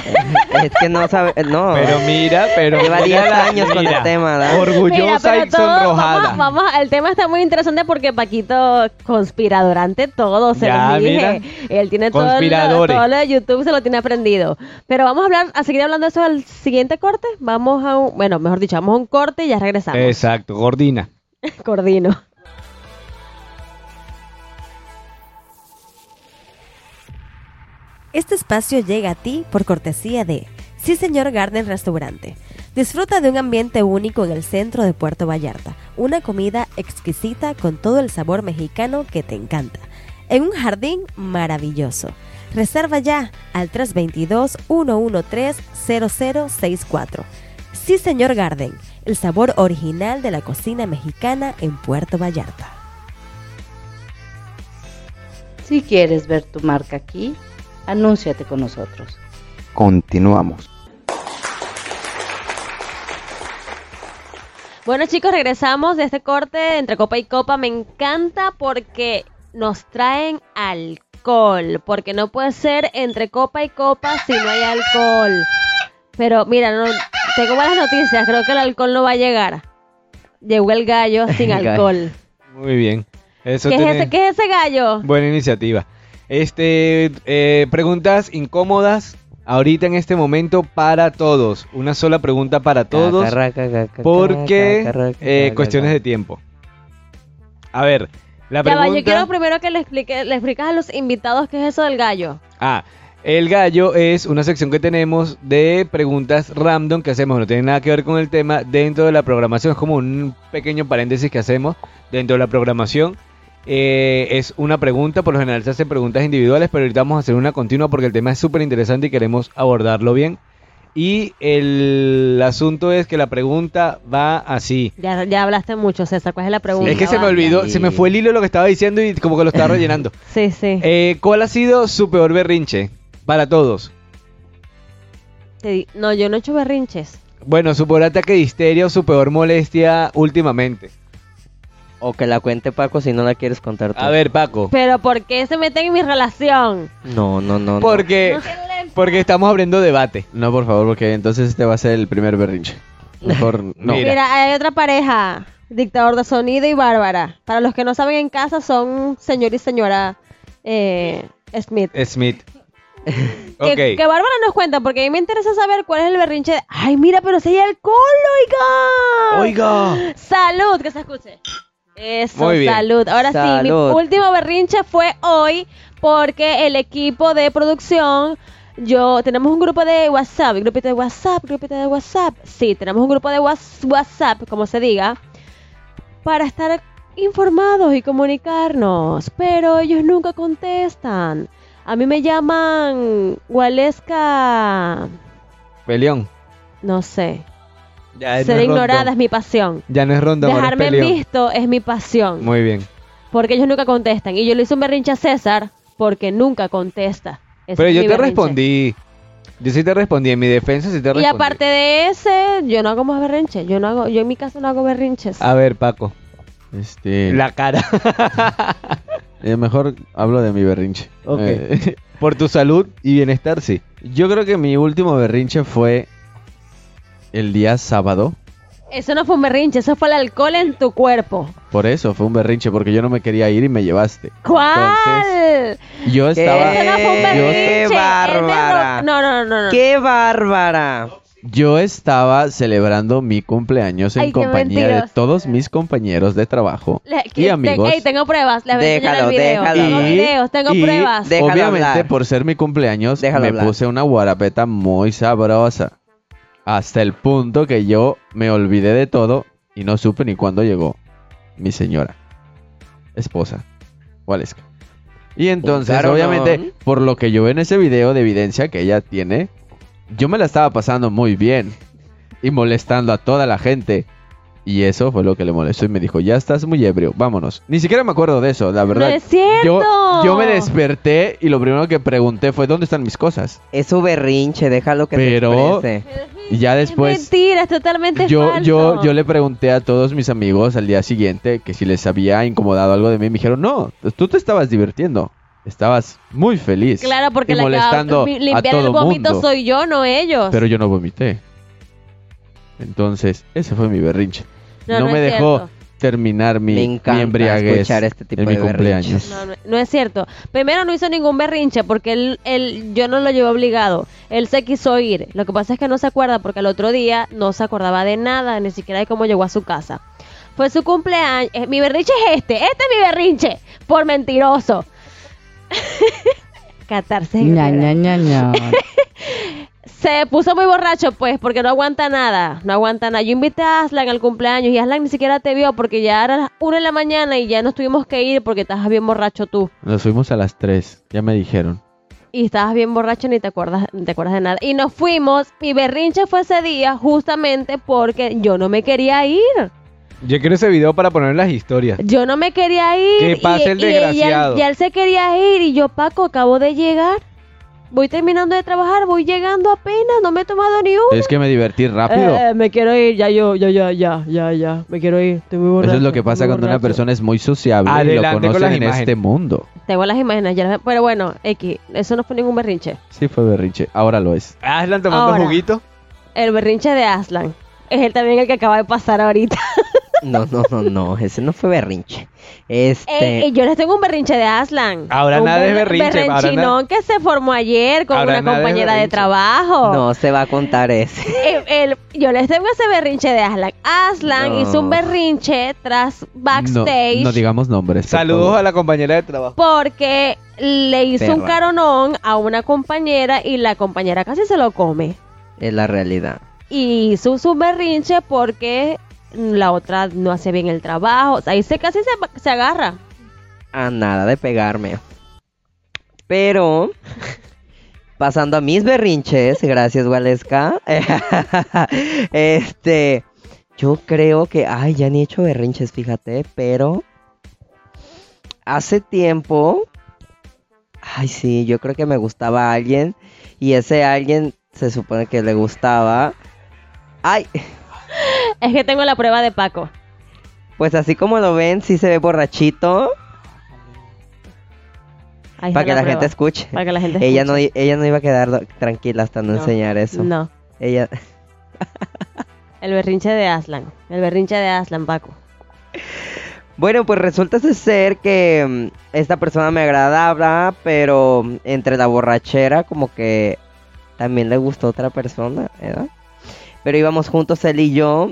Es que no sabe, no. Pero mira, pero Lleva 10 mírala, años con el tema, ¿verdad? Orgullosa Mira, y sonrojada. Vamos, vamos, el tema está muy interesante porque Paquito conspirador ante todo, se lo dije. mira. Él tiene todo lo, Conspiradores. todo lo de YouTube, se lo tiene aprendido. Pero vamos a hablar, a seguir hablando de eso al siguiente corte. Vamos a un, bueno, mejor dicho, vamos a un corte y ya regresamos. Exacto, Gordina. Cordino. Este espacio llega a ti por cortesía de Sí Señor Garden Restaurante. Disfruta de un ambiente único en el centro de Puerto Vallarta, una comida exquisita con todo el sabor mexicano que te encanta, en un jardín maravilloso. Reserva ya al 322-113-0064. Sí Señor Garden, el sabor original de la cocina mexicana en Puerto Vallarta. Si quieres ver tu marca aquí, anúnciate con nosotros. Continuamos. Bueno chicos, regresamos de este corte entre copa y copa. Me encanta porque nos traen alcohol, porque no puede ser entre copa y copa si no hay alcohol. Pero mira, no, tengo malas noticias, creo que el alcohol no va a llegar. Llegó el gallo sin alcohol. Muy bien. Eso ¿Qué es, ese, ¿Qué es ese gallo? Buena iniciativa. Este, eh, preguntas incómodas ahorita en este momento para todos. Una sola pregunta para todos porque eh, cuestiones de tiempo. A ver, la Ya va, pregunta... yo quiero primero que le explique, le explicas a los invitados qué es eso del gallo. Ah, el gallo es una sección que tenemos de preguntas random que hacemos, no tiene nada que ver con el tema dentro de la programación, es como un pequeño paréntesis que hacemos dentro de la programación. Eh, es una pregunta, por lo general se hacen preguntas individuales, pero ahorita vamos a hacer una continua porque el tema es súper interesante y queremos abordarlo bien. Y el asunto es que la pregunta va así. Ya, ya hablaste mucho, César. ¿Cuál es la pregunta? es que se me olvidó, Sí. se me fue el hilo de lo que estaba diciendo y como que lo estaba rellenando. Sí, sí. Eh, ¿Cuál ha sido su peor berrinche para todos? No, yo no he hecho berrinches. Bueno, su peor ataque de histeria o su peor molestia últimamente. O que la cuente Paco si no la quieres contar tú. A ver, Paco. Pero ¿por qué se meten en mi relación? No, no, no. no. Porque, porque estamos abriendo debate. No, por favor, porque entonces este va a ser el primer berrinche. Mejor no. Mira. Mira, hay otra pareja, dictador de sonido y Bárbara. Para los que no saben en casa, son señor y señora eh, Smith. Smith. Que, ok. que Bárbara nos cuenta, porque a mí me interesa saber cuál es el berrinche. de- Ay, mira, pero si hay alcohol, oiga. Oiga. Salud, que se escuche. Eso, Muy bien. salud. Ahora sí, mi último berrinche fue hoy porque el equipo de producción, yo, tenemos un grupo de WhatsApp, grupito de WhatsApp, grupito de WhatsApp. Sí, tenemos un grupo de Whats- WhatsApp, como se diga, para estar informados y comunicarnos, pero ellos nunca contestan. A mí me llaman Waleska, Peleón. no sé. Ya Ser ignorada rondón. es mi pasión. Ya no es ronda, Dejarme en visto es mi pasión. Muy bien. Porque ellos nunca contestan. Y yo le hice un berrinche a César porque nunca contesta. Ese Pero yo te berrinche. respondí. Yo sí te respondí. En mi defensa sí te respondí. Y aparte de ese, yo no hago más berrinches. Yo no hago, yo en mi casa no hago berrinches. A ver, Paco. Este, La cara. eh, mejor hablo de mi berrinche. Ok. Eh, Por tu salud y bienestar, sí. yo creo que mi último berrinche fue el día sábado. Eso no fue un berrinche, eso fue el alcohol en tu cuerpo. Por eso fue un berrinche, porque yo no me quería ir y me llevaste. ¿Cuál? Yo ¿Qué? estaba, Eso no fue un ¡Qué berrinche. de bárbara! No, no, no, no. ¡Qué bárbara! yo estaba celebrando mi cumpleaños en Ay, qué compañía de todos mis compañeros de trabajo Le- y amigos. Ey, tengo pruebas. Les voy a enseñar Déjalo, el video. déjalo Tengo videos, tengo Y- pruebas. Obviamente, hablar. por ser mi cumpleaños, Déjalo me hablar. puse una guarapeta muy sabrosa. Hasta el punto que yo me olvidé de todo y no supe ni cuándo llegó mi señora, esposa, Waleska. Y entonces, carón. obviamente, por lo que yo veo en ese video de evidencia que ella tiene, yo me la estaba pasando muy bien y molestando a toda la gente. Y eso fue lo que le molestó y me dijo, ya estás muy ebrio, vámonos. Ni siquiera me acuerdo de eso, la verdad. No es cierto. Yo, yo me desperté y lo primero que pregunté fue, ¿dónde están mis cosas? Es su berrinche, déjalo que Pero- se exprese. Y ya Es después... mentira, es totalmente Yo, falso. yo, yo le pregunté a todos mis amigos al día siguiente que si les había incomodado algo de mí. Me dijeron, no, tú te estabas divirtiendo. Estabas muy feliz. Claro, porque y la molestando a mi- a limpiar el todo vómito mundo. soy yo, no ellos. Pero yo no vomité. Entonces, ese fue mi berrinche. No, No, no me dejó cierto. terminar mi, Me mi embriaguez escuchar este tipo en mi cumpleaños. No, no, no es cierto. Primero no hizo ningún berrinche porque él, él, yo no lo llevé obligado. Él se quiso ir. Lo que pasa es que no se acuerda porque al otro día no se acordaba de nada, ni siquiera de cómo llegó a su casa. Fue su cumpleaños. eh, mi berrinche es este. Este es mi berrinche. Por mentiroso. Catarse. ña, ña, ña, ña. Se puso muy borracho, pues, porque no aguanta nada. No aguanta nada. Yo invité a Aslan al cumpleaños y Aslan ni siquiera te vio porque ya era las 1 de la mañana y ya nos tuvimos que ir porque estabas bien borracho tú. Nos fuimos a las 3, ya me dijeron. y estabas bien borracho ni te acuerdas, ni te acuerdas de nada. Y nos fuimos, mi berrinche fue ese día justamente porque yo no me quería ir. Yo quiero ese video para poner las historias. Yo no me quería ir. Que pase y, el y- y él- desgraciado. y él se quería ir y yo, Paco, acabo de llegar. Voy terminando de trabajar, voy llegando apenas, no me he tomado ni uno. Es que me divertí rápido. Eh, me quiero ir, ya yo, ya, ya, ya, ya, ya, me quiero ir, estoy muy borracho. Eso es lo que pasa cuando una persona es muy sociable y lo Adelante con conocen las en imágenes. este mundo. Tengo las imágenes, ya las- pero bueno, X, eso no fue ningún berrinche. Sí fue berrinche, ahora lo es. Aslan tomando Ahora. juguito. El berrinche de Aslan es el también el que acaba de pasar ahorita. No, no, no, no, ese no fue berrinche. Este, Ey, ey, yo les tengo un berrinche de Aslan. Ahora un nada es ber- berrinche, ahora nada- que se formó ayer con Ahora una compañera de trabajo. no se va a contar ese. El- el- yo les tengo ese berrinche de Aslan. Aslan No. hizo un berrinche tras backstage No, no digamos nombres. Saludos favor. a la compañera de trabajo. porque le hizo un caronón a una compañera y la compañera casi se lo come. Es la realidad. Y hizo su berrinche porque la otra no hace bien el trabajo. O sea, ahí se casi se, se agarra. A nada de pegarme. Pero, pasando a mis berrinches, gracias, Waleska. este, yo creo que, ay, ya ni he hecho berrinches, fíjate, pero hace tiempo, ay, sí, yo creo que me gustaba alguien y ese alguien se supone que le gustaba. Ay, Es que tengo la prueba de Paco. pues así como lo ven, sí se ve borrachito. Ahí Para que la, prueba. gente escuche. Para que la gente Ella no, ella no iba a quedar tranquila hasta no, No, enseñar eso. No, Ella, el berrinche de Aslan. El berrinche de Aslan, Paco. bueno, pues resulta ser que mm, esta persona me agradaba, pero entre la borrachera como que también le gustó otra persona, ¿verdad? Pero íbamos juntos él y yo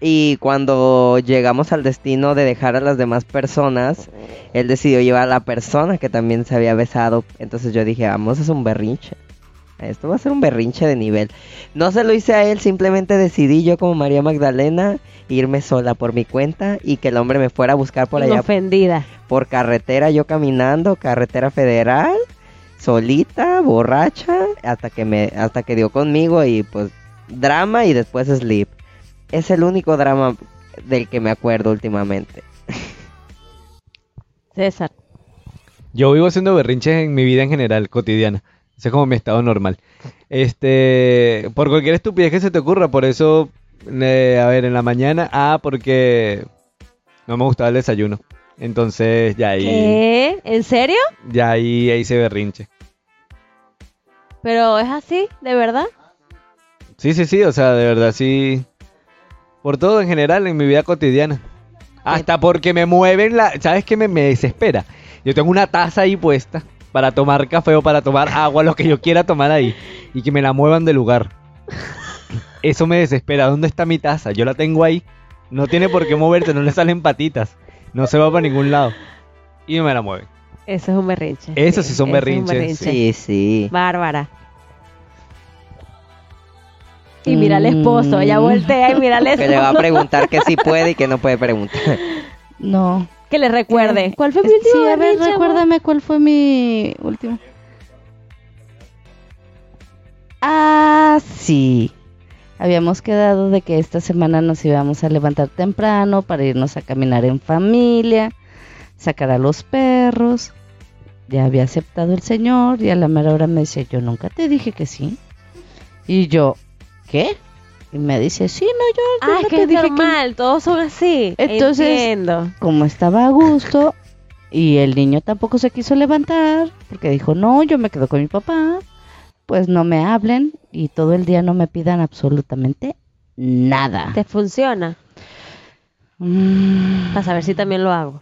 y cuando llegamos al destino de dejar a las demás personas, él decidió llevar a la persona que también se había besado. Entonces yo dije, vamos, es un berrinche. Esto va a ser un berrinche de nivel. No se lo hice a él, simplemente decidí yo como María Magdalena irme sola por mi cuenta y que el hombre me fuera a buscar por allá Ofendida. por carretera, yo caminando, carretera federal, solita, borracha, hasta que me, hasta que dio conmigo y pues drama y después sleep. Es el único drama del que me acuerdo últimamente. César. Yo vivo haciendo berrinches en mi vida en general, cotidiana. Ese es como mi estado normal. Este, por cualquier estupidez que se te ocurra, por eso, eh, a ver, en la mañana, ah, porque no me gustaba el desayuno. Entonces, ya ahí, ¿Qué? ¿En serio? ya ahí, ahí se berrinche. Pero es así, de verdad. Sí, sí, sí, o sea, de verdad, sí. Por todo en general, en mi vida cotidiana. Hasta porque me mueven la... ¿Sabes qué me, me desespera? Yo tengo una taza ahí puesta para tomar café o para tomar agua, lo que yo quiera tomar ahí. Y que me la muevan de lugar. Eso me desespera. ¿Dónde está mi taza? Yo la tengo ahí. No tiene por qué moverse, no le salen patitas. No se va para ningún lado. Y me la mueven. Eso es un berrinche. Eso sí son es berrinches, berrinche. Sí, sí. Bárbara. Y mira al esposo, ella Mm. voltea y mira al Que le va a esposo. preguntar que sí puede y que no puede preguntar. No. Que le recuerde. ¿Cuál fue mi último Sí, a ver, recuérdame cuál fue mi último. Ah, sí. Habíamos quedado de que esta semana nos íbamos a levantar temprano para irnos a caminar en familia, sacar a los perros. Ya había aceptado el señor y a la mera hora me dice, yo nunca te dije que sí. Y yo, ¿qué? Y me dice, sí, no, yo, Ah, no es que te es dije que normal, todos son así. Entonces- Entiendo. como estaba a gusto y el niño tampoco se quiso levantar porque dijo, no, yo me quedo con mi papá, pues no me hablen y todo el día no me pidan absolutamente nada. ¿Te funciona? Mm, Para saber si también lo hago.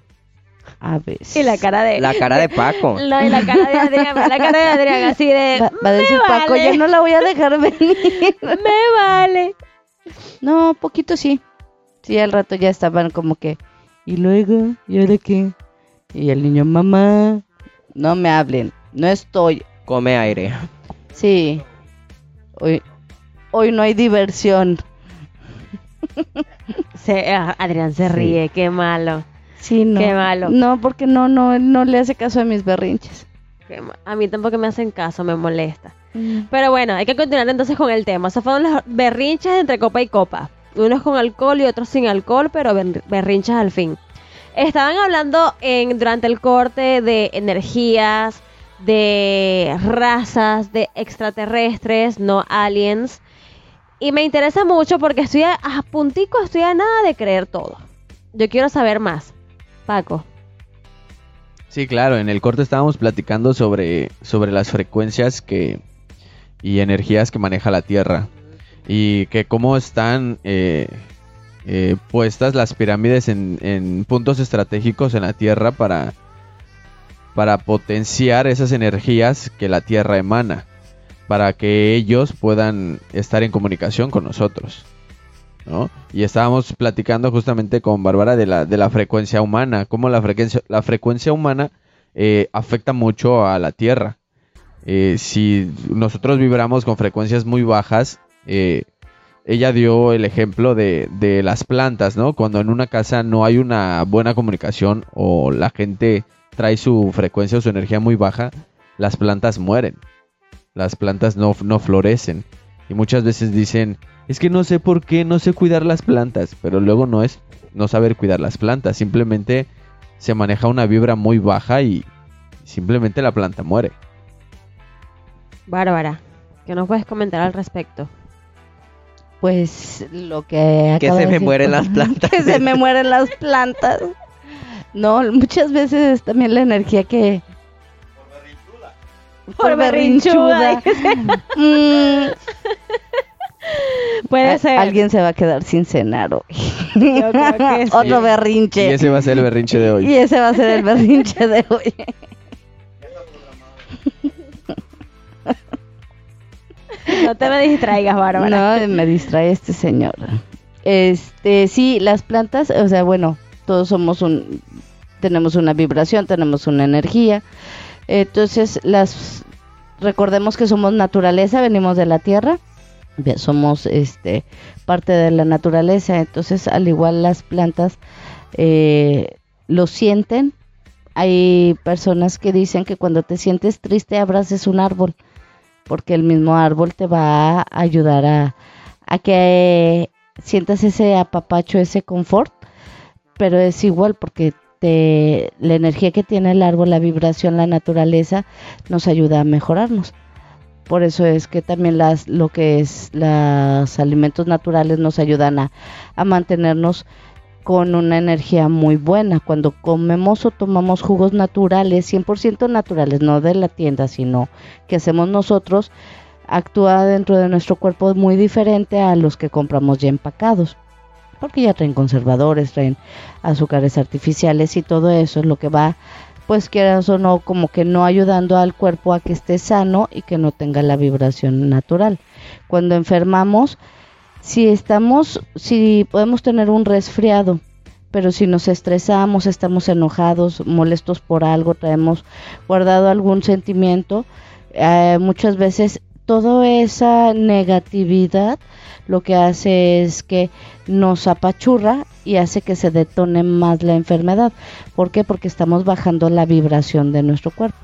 A veces. Y la cara de... La cara de Paco. No, y la cara de Adrián, la cara de Adrián así de... Va, va a decir "Me Paco, vale, ya no la voy a dejar venir. Me vale. no, poquito sí. Sí, al rato ya estaban como que, ¿y luego? ¿Y ahora qué? Y el niño, mamá, no me hablen, no estoy. Come aire. Sí. Hoy, hoy no hay diversión. Se, ah, Adrián se Sí. ríe, qué malo. Sí, no. Qué malo. No, porque no, no, no le hace caso a mis berrinches. A mí tampoco me hacen caso, me molesta. Pero bueno, hay que continuar entonces con el tema. Esos fueron los berrinches entre copa y copa. Unos con alcohol y otros sin alcohol, pero ber- berrinches al fin. Estaban hablando en, durante el corte de energías, de razas, de extraterrestres, no aliens. Y me interesa mucho porque estoy a, a puntico, estoy a nada de creer todo. Yo quiero saber más. Paco. Sí, claro, en el corte estábamos platicando sobre, sobre las frecuencias que y energías que maneja la Tierra y que cómo están eh, eh, puestas las pirámides en, en puntos estratégicos en la Tierra para, para potenciar esas energías que la Tierra emana, para que ellos puedan estar en comunicación con nosotros. Y estábamos platicando justamente con Bárbara de la, de la frecuencia humana, cómo la frecuencia, la frecuencia humana eh, afecta mucho a la Tierra. Eh, si nosotros vibramos con frecuencias muy bajas, eh, ella dio el ejemplo de, de las plantas, ¿no? Cuando en una casa no hay una buena comunicación o la gente trae su frecuencia o su energía muy baja, las plantas mueren. Las plantas no, no florecen. Y muchas veces dicen, es que no sé por qué, no sé cuidar las plantas, pero luego no es no saber cuidar las plantas, simplemente se maneja una vibra muy baja y simplemente la planta muere. Bárbara, ¿qué nos puedes comentar al respecto? Pues lo que Que se de me decir mueren las plantas. que se me mueren las plantas. No, muchas veces es también la energía que Por berrinchuda. Mm, Puede ser. Alguien se va a quedar sin cenar hoy. Yo creo que sí. Otro Y berrinche. ese va a ser el berrinche de Y hoy. ese va a ser el berrinche de hoy. No te me distraigas, Bárbara. No, me distrae este señor. Este, sí, las plantas, o sea, bueno, todos somos un, tenemos una vibración, tenemos una energía. Entonces, las, recordemos que somos naturaleza, venimos de la tierra, somos, este, parte de la naturaleza. Entonces, al igual las plantas eh, lo sienten. Hay personas que dicen que cuando te sientes triste abraces un árbol porque el mismo árbol te va a ayudar a, a que sientas ese apapacho, ese confort, pero es igual porque te, la energía que tiene el árbol, la vibración, la naturaleza, nos ayuda a mejorarnos. Por eso es que también las, lo que es los alimentos naturales nos ayudan a, a mantenernos con una energía muy buena. Cuando comemos o tomamos jugos naturales, 100% naturales, no de la tienda, sino que hacemos nosotros, actúa dentro de nuestro cuerpo muy diferente a los que compramos ya empacados. Porque ya traen conservadores, traen azúcares artificiales y todo eso es lo que va, pues quieras o no, como que no ayudando al cuerpo a que esté sano y que no tenga la vibración natural. Cuando enfermamos, si estamos, si podemos tener un resfriado, pero si nos estresamos, estamos enojados, molestos por algo, traemos guardado algún sentimiento, eh, muchas veces toda esa negatividad lo que hace es que nos apachurra y hace que se detone más la enfermedad. ¿Por qué? Porque estamos bajando la vibración de nuestro cuerpo.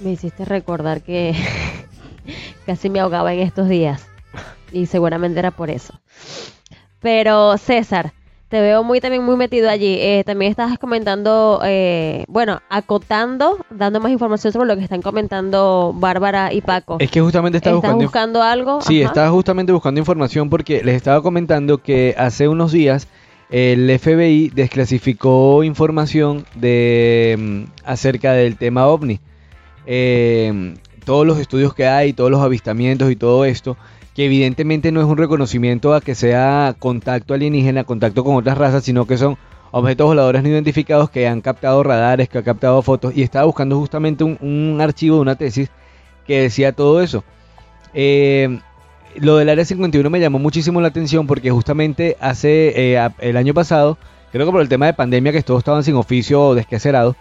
Me hiciste recordar que casi me ahogaba en estos días. Y seguramente era por eso. Pero César, te veo muy también muy metido allí. Eh, también estabas comentando, eh, bueno, acotando, dando más información sobre lo que están comentando Bárbara y Paco. Es que justamente estaba ¿Estás buscando... buscando algo? Sí, Ajá. estaba justamente buscando información porque les estaba comentando que hace unos días el FBI desclasificó información de mm, acerca del tema ovni. Eh, todos los estudios que hay, todos los avistamientos y todo esto, que evidentemente no es un reconocimiento a que sea contacto alienígena, contacto con otras razas, sino que son objetos voladores no identificados que han captado radares, que han captado fotos, y estaba buscando justamente un, archivo de una tesis que decía todo eso. Eh, lo del área 51 me llamó muchísimo la atención porque justamente hace eh, el año pasado, creo que por el tema de pandemia que todos estaban sin oficio o desquacerados,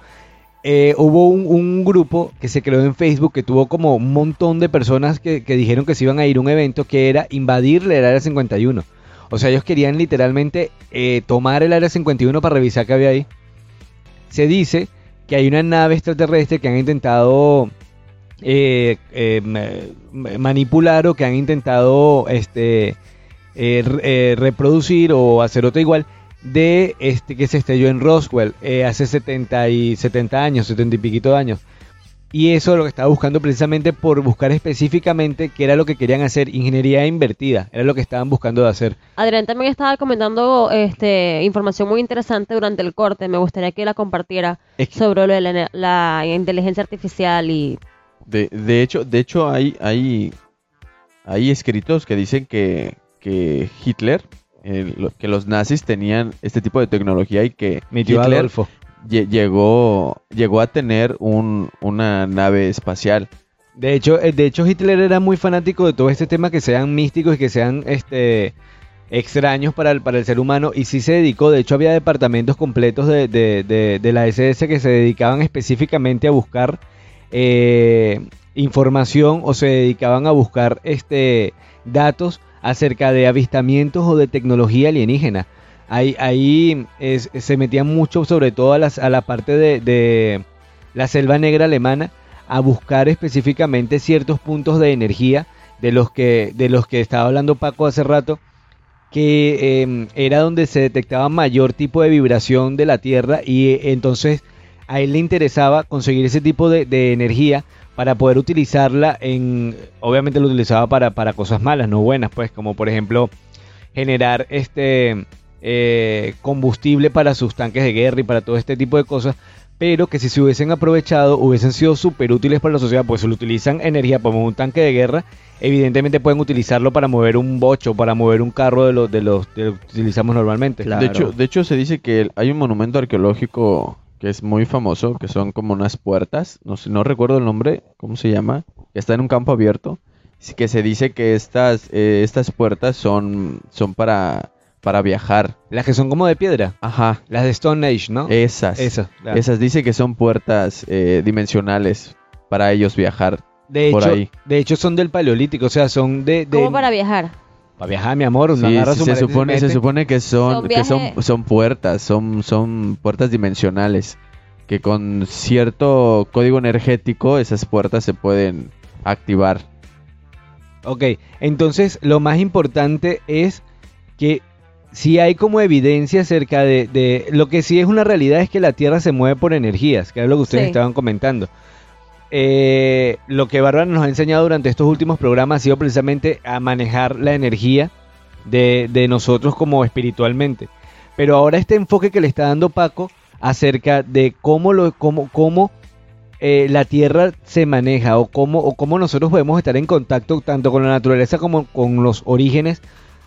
eh, hubo un, grupo que se creó en Facebook que tuvo como un montón de personas que, dijeron que se iban a ir a un evento que era invadir el área 51. O sea, ellos querían literalmente eh, tomar el área 51 para revisar qué había ahí. Se dice que hay una nave extraterrestre que han intentado eh, eh, ma- manipular o que han intentado este eh, reproducir o hacer otra igual de este que se estrelló en Roswell eh, hace 70 y 70 años, 70 y piquito de años. Y eso es lo que estaba buscando precisamente por buscar específicamente qué era lo que querían hacer, ingeniería invertida, era lo que estaban buscando de hacer. Adrián también estaba comentando este, información muy interesante durante el corte. Me gustaría que la compartiera Es que- sobre lo de la, la inteligencia artificial y De, de hecho, de hecho hay, hay, hay escritos que dicen que, que Hitler, eh, lo- que los nazis tenían este tipo de tecnología y que Mi tío Hitler Adolfo. llegó, llegó a tener un, una nave espacial. De hecho, eh, de hecho Hitler era muy fanático de todo este tema que sean místicos y que sean este extraños para el, para el ser humano y sí se dedicó, de hecho había departamentos completos de, de- de- de la SS que se dedicaban específicamente a buscar eh, información o se dedicaban a buscar este datos acerca de avistamientos o de tecnología alienígena. Ahí, ahí se metían mucho sobre todo a, las- a la parte de, la selva negra alemana a buscar específicamente ciertos puntos de energía de los que de los que estaba hablando Paco hace rato que eh, era donde se detectaba mayor tipo de vibración de la Tierra y eh, entonces a él le interesaba conseguir ese tipo de energía para poder utilizarla en obviamente lo utilizaba para, para cosas malas no buenas pues como por ejemplo generar este eh, combustible para sus tanques de guerra y para todo este tipo de cosas pero que si se hubiesen aprovechado hubiesen sido súper útiles para la sociedad, pues si lo utilizan energía para mover un tanque de guerra, evidentemente pueden utilizarlo para mover un bocho, para mover un carro de los de los, de los que utilizamos normalmente. De, hecho, de hecho, se dice que hay un monumento arqueológico que es muy famoso, que son como unas puertas, no sé, no recuerdo el nombre, ¿cómo se llama? Que está en un campo abierto, que se dice que estas, eh, estas puertas son, son para, para viajar. Las que son como de piedra, Ajá, las de Stone Age, ¿no? esas. Esas, claro. Esas dice que son puertas eh, dimensionales para ellos viajar. de por hecho, ahí. de hecho son del paleolítico, o sea, son de, de ¿Cómo para viajar? Para viajar, mi amor, uno Sí, agarra sí, su se y supone, se supone que son, Son que son, son puertas, son, son puertas dimensionales, que con cierto código energético esas puertas se pueden activar. Ok, entonces lo más importante es que si hay como evidencia acerca de, de- Lo que sí es una realidad es que la Tierra se mueve por energías, que es lo que ustedes Sí. estaban comentando. Eh, lo que Bárbara nos ha enseñado durante estos últimos programas ha sido precisamente a manejar la energía de, nosotros como espiritualmente. Pero ahora este enfoque que le está dando Paco acerca de cómo, lo, cómo, eh, la Tierra se maneja o cómo, o nosotros podemos estar en contacto tanto con la naturaleza como con los orígenes,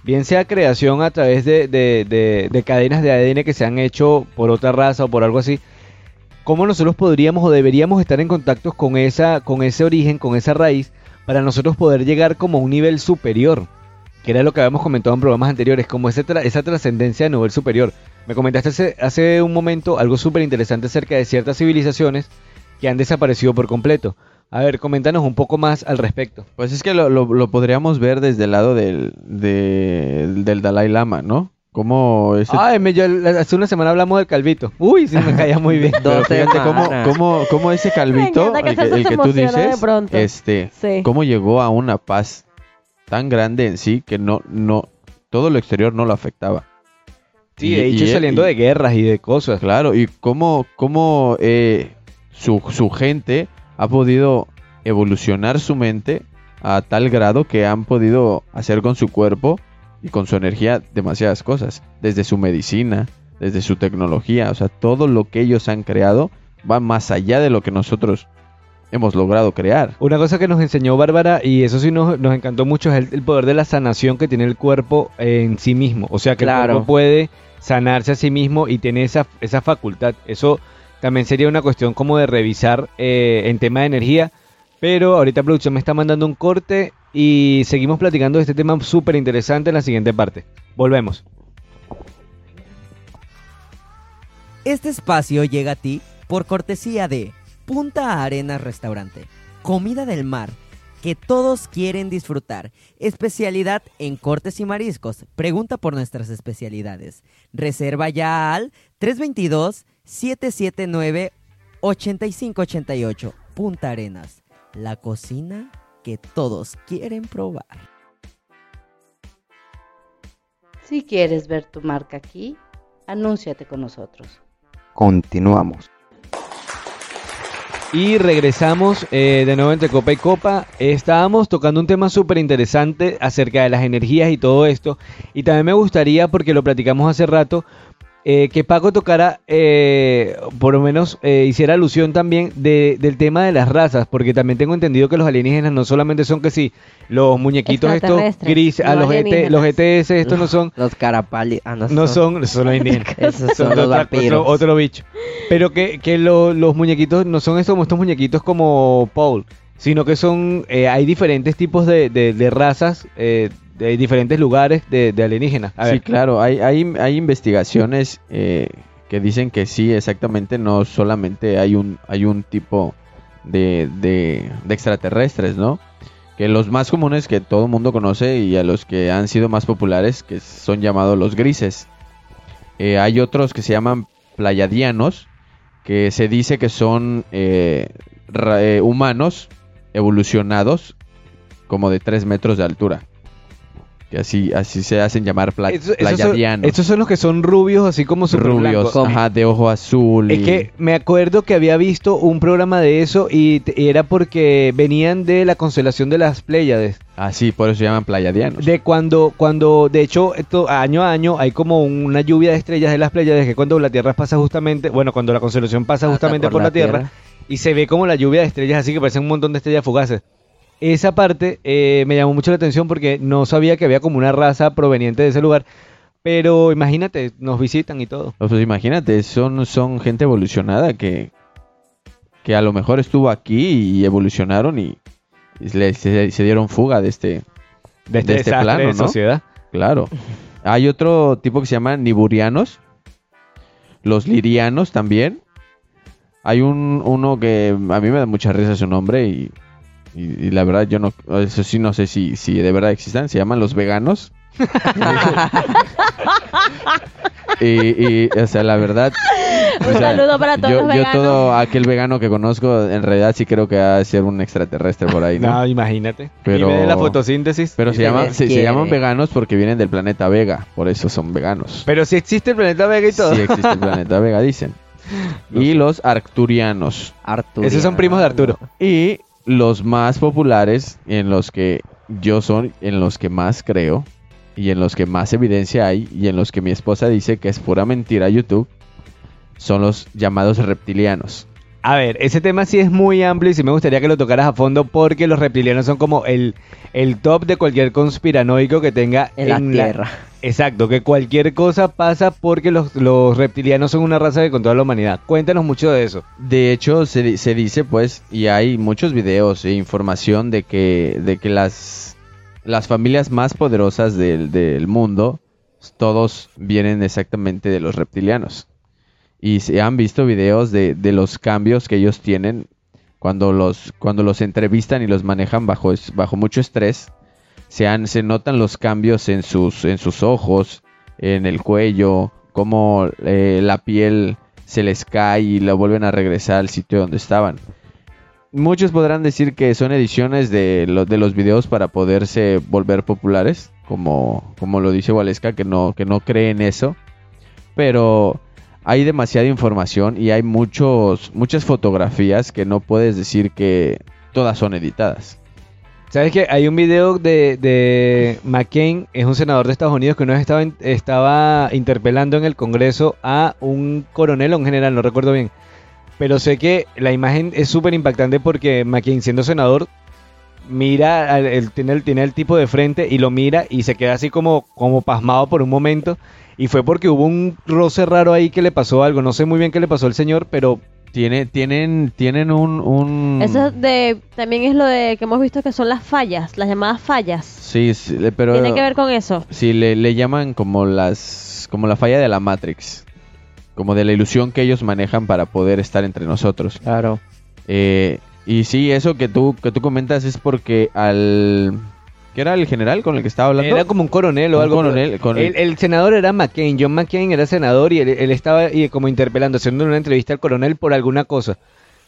bien sea creación a través de- de cadenas de ADN que se han hecho por otra raza o por algo así, cómo nosotros podríamos o deberíamos estar en contacto con, esa, con ese origen, con esa raíz, para nosotros poder llegar como a un nivel superior, que era lo que habíamos comentado en programas anteriores, como ese tra- esa trascendencia de nivel superior. Me comentaste hace, un momento algo súper interesante acerca de ciertas civilizaciones que han desaparecido por completo. A ver, coméntanos un poco más al respecto. Pues es que lo, podríamos ver desde el lado del, de- del Dalai Lama, ¿no? Cómo ese- Ay, me, yo- hace una semana hablamos del calvito. Uy, sí me caía muy bien. pero fíjate cómo, cómo, cómo ese calvito, el que, el que tú dices, pronto. este, Sí. cómo llegó a una paz tan grande en sí que no, no, todo lo exterior no lo afectaba. Sí, Y- de hecho y- saliendo y- de guerras y de cosas. Claro, y cómo, cómo eh, su, su gente ha podido evolucionar su mente a tal grado que han podido hacer con su cuerpo y con su energía demasiadas cosas, desde su medicina, desde su tecnología, o sea, todo lo que ellos han creado va más allá de lo que nosotros hemos logrado crear. Una cosa que nos enseñó Bárbara, y eso sí nos, nos encantó mucho, es el, el poder de la sanación que tiene el cuerpo en sí mismo. O sea, que el cuerpo puede sanarse a sí mismo y tiene esa, esa facultad. Eso también sería una cuestión como de revisar eh, en tema de energía. Pero ahorita producción me está mandando un corte y seguimos platicando de este tema súper interesante en la siguiente parte. Volvemos. Este espacio llega a ti por cortesía de Punta Arenas Restaurante, comida del mar que todos quieren disfrutar. Especialidad en cortes y mariscos. Pregunta por nuestras especialidades. Reserva ya al 322-779-8588. Punta Arenas, la cocina que todos quieren probar. Si quieres ver tu marca aquí, anúnciate con nosotros. Continuamos. Y regresamos eh, de nuevo entre Copa y Copa. Estábamos tocando un tema súper interesante acerca de las energías y todo esto. Y también me gustaría, porque lo platicamos hace rato, eh, que Paco tocara, eh, por lo menos eh, hiciera alusión también de- del tema de las razas, porque también tengo entendido que los alienígenas no solamente son que sí, los muñequitos estos grises, a los, ET, alienígenas. los ETS, estos no son Los carapali. Ah, no, no son, son los indígenas. Esos son los. Otro, otro bicho. Pero que, que lo- los muñequitos no son estos, muñequitos como Paul, sino que son, eh, hay diferentes tipos de, de- de razas, eh, de diferentes lugares de, de alienígenas. A Sí, ver, claro, hay, hay, hay investigaciones eh, que dicen que sí, exactamente, no solamente hay un, hay un tipo de, de, de extraterrestres, ¿no? Que los más comunes que todo el mundo conoce y a los que han sido más populares, que son llamados los grises. Eh, hay otros que se llaman playadianos, que se dice que son eh, eh, humanos evolucionados como de 3 metros de altura. Que así, así se hacen llamar pla- Esos- esos, son, playadianos. estos son los que son rubios, así como super rubios, blancos. ajá, de ojo azul. Es y- que me acuerdo que había visto un programa de eso y, era porque venían de la constelación de las Pléyades. Ah, sí, por eso se llaman playadianos. De cuando, cuando, de hecho, esto, año a año hay como una lluvia de estrellas de las Pléyades que cuando la Tierra pasa justamente, bueno, cuando la constelación pasa Pasa justamente por, la tierra, Tierra. y se ve como la lluvia de estrellas así que parecen un montón de estrellas fugaces. Esa parte eh, me llamó mucho la atención porque no sabía que había como una raza proveniente de ese lugar. Pero imagínate, nos visitan y todo. Pues imagínate, son, son gente evolucionada que, que a lo mejor estuvo aquí y evolucionaron y, y le- se, se dieron fuga de este, De este, De este plano, de ¿no? sociedad. Claro. Hay otro tipo que se llama niburianos. Los lirianos también. Hay un uno que a mí me da mucha risa su nombre y, y- y la verdad yo no, eso sí no sé si, si de verdad existan. Se llaman los veganos. y, y, o sea, la verdad... Un o sea, saludo para todos yo, los yo veganos. todo aquel vegano que conozco, en realidad sí creo que va a ser un extraterrestre por ahí, ¿no? No, imagínate. Pero- de la fotosíntesis. Pero Y se, llaman, les se, se quiere. llaman veganos porque vienen del planeta Vega, por eso son veganos. Pero si existe el planeta Vega y todo. Sí existe el planeta Vega, dicen. Y los arcturianos. Arturo. Esos son primos de Arturo. Y los más populares, en los que yo son, en los que más creo, y en los que más evidencia hay, y en los que mi esposa dice que es pura mentira YouTube, son los llamados reptilianos. A ver, ese tema sí es muy amplio y sí me gustaría que lo tocaras a fondo porque los reptilianos son como el, el top de cualquier conspiranoico que tenga En la Tierra. Exacto, que cualquier cosa pasa porque los, los reptilianos son una raza que controla la humanidad. Cuéntanos mucho de eso. De hecho, se, se dice, pues, y hay muchos videos e información de que, de que las, las familias más poderosas del, del mundo, todos vienen exactamente de los reptilianos. Y se han visto videos de, de los cambios que ellos tienen cuando los, cuando los entrevistan y los manejan bajo, bajo mucho estrés. Se, han, se notan los cambios en sus, en sus ojos, en el cuello, cómo eh, la piel se les cae y la vuelven a regresar al sitio donde estaban. Muchos podrán decir que son ediciones de, lo- de los videos para poderse volver populares, como, como lo dice Waleska, que no, que no cree en eso. Pero hay demasiada información y hay muchos, muchas fotografías que no puedes decir que todas son editadas. ¿Sabes que Hay un video de, de McCain, es un senador de Estados Unidos que una estaba, in- estaba interpelando en el Congreso a un coronel o un general, no recuerdo bien. Pero sé que la imagen es súper impactante porque McCain, siendo senador, mira, el, tiene, el, tiene el tipo de frente y lo mira y se queda así como, como pasmado por un momento. Y fue porque hubo un roce raro ahí que le pasó algo. No sé muy bien qué le pasó al señor, pero Tiene, tienen, tienen un, un... Eso de, también es lo de que hemos visto que son las fallas, las llamadas fallas. Sí, sí, pero... Tiene que ver con eso. Sí, le, le llaman como las como la falla de la Matrix, como de la ilusión que ellos manejan para poder estar entre nosotros. Claro. Eh, y sí, eso que tú que tú comentas es porque al ¿qué era el general con el que estaba hablando? Era como un coronel o Un algo. coronel, con el, el- el senador era McCain. John McCain era senador y él, él estaba y como interpelando, haciendo una entrevista al coronel por alguna cosa.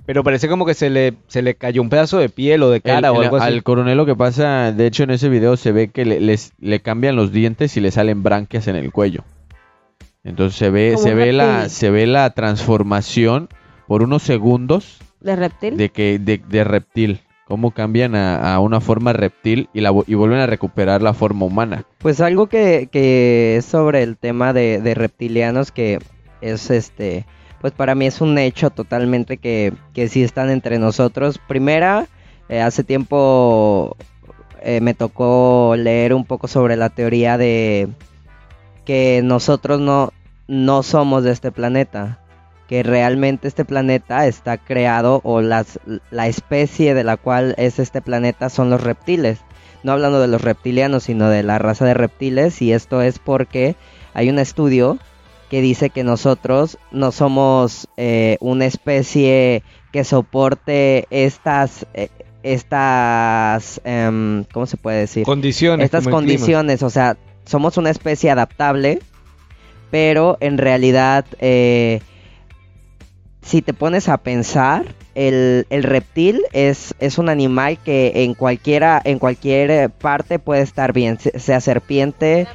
Pero parece como que se le, se le cayó un pedazo de piel o de cara el- o el- algo así. al coronel lo que pasa, de hecho en ese video se ve que le, les- le cambian los dientes y le salen branquias en el cuello. Entonces se ve Como se ve la se ve la transformación por unos segundos ¿De reptil? de que de, de reptil cómo cambian a, una forma reptil y la vuelven a recuperar la forma humana Pues algo que, es sobre el tema de, de reptilianos que es este, pues para mí es un hecho totalmente que, que sí están entre nosotros. Primera, eh, hace tiempo eh, me tocó leer un poco sobre la teoría de que nosotros no, no somos de este planeta. Que realmente este planeta está creado o las, la especie de la cual es este planeta son los reptiles no hablando de los reptilianos, sino de la raza de reptiles, y esto es porque hay un estudio que dice que nosotros no somos eh, una especie que soporte estas, eh, estas, em, ¿cómo se puede decir? condiciones. estas condiciones, o sea, somos una especie adaptable, pero en realidad, eh, si te pones a pensar, el, el reptil es, es un animal que en cualquiera, en cualquier parte puede estar bien, se- sea serpiente,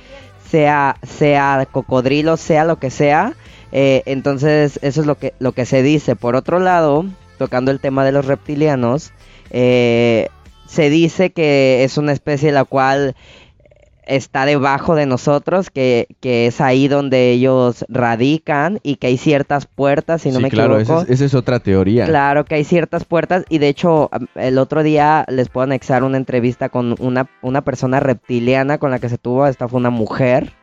sea, sea cocodrilo, sea lo que sea. eh, entonces, eso es lo que, lo que se dice. Por otro lado, tocando el tema de los reptilianos, eh, se dice que es una especie la cual está debajo de nosotros, que, que es ahí donde ellos radican y que hay ciertas puertas, si no sí me claro equivoco. esa es, esa es otra teoría Claro que hay ciertas puertas y de hecho el otro día les puedo anexar una entrevista con una, una persona reptiliana con la que se tuvo, esta fue una mujer,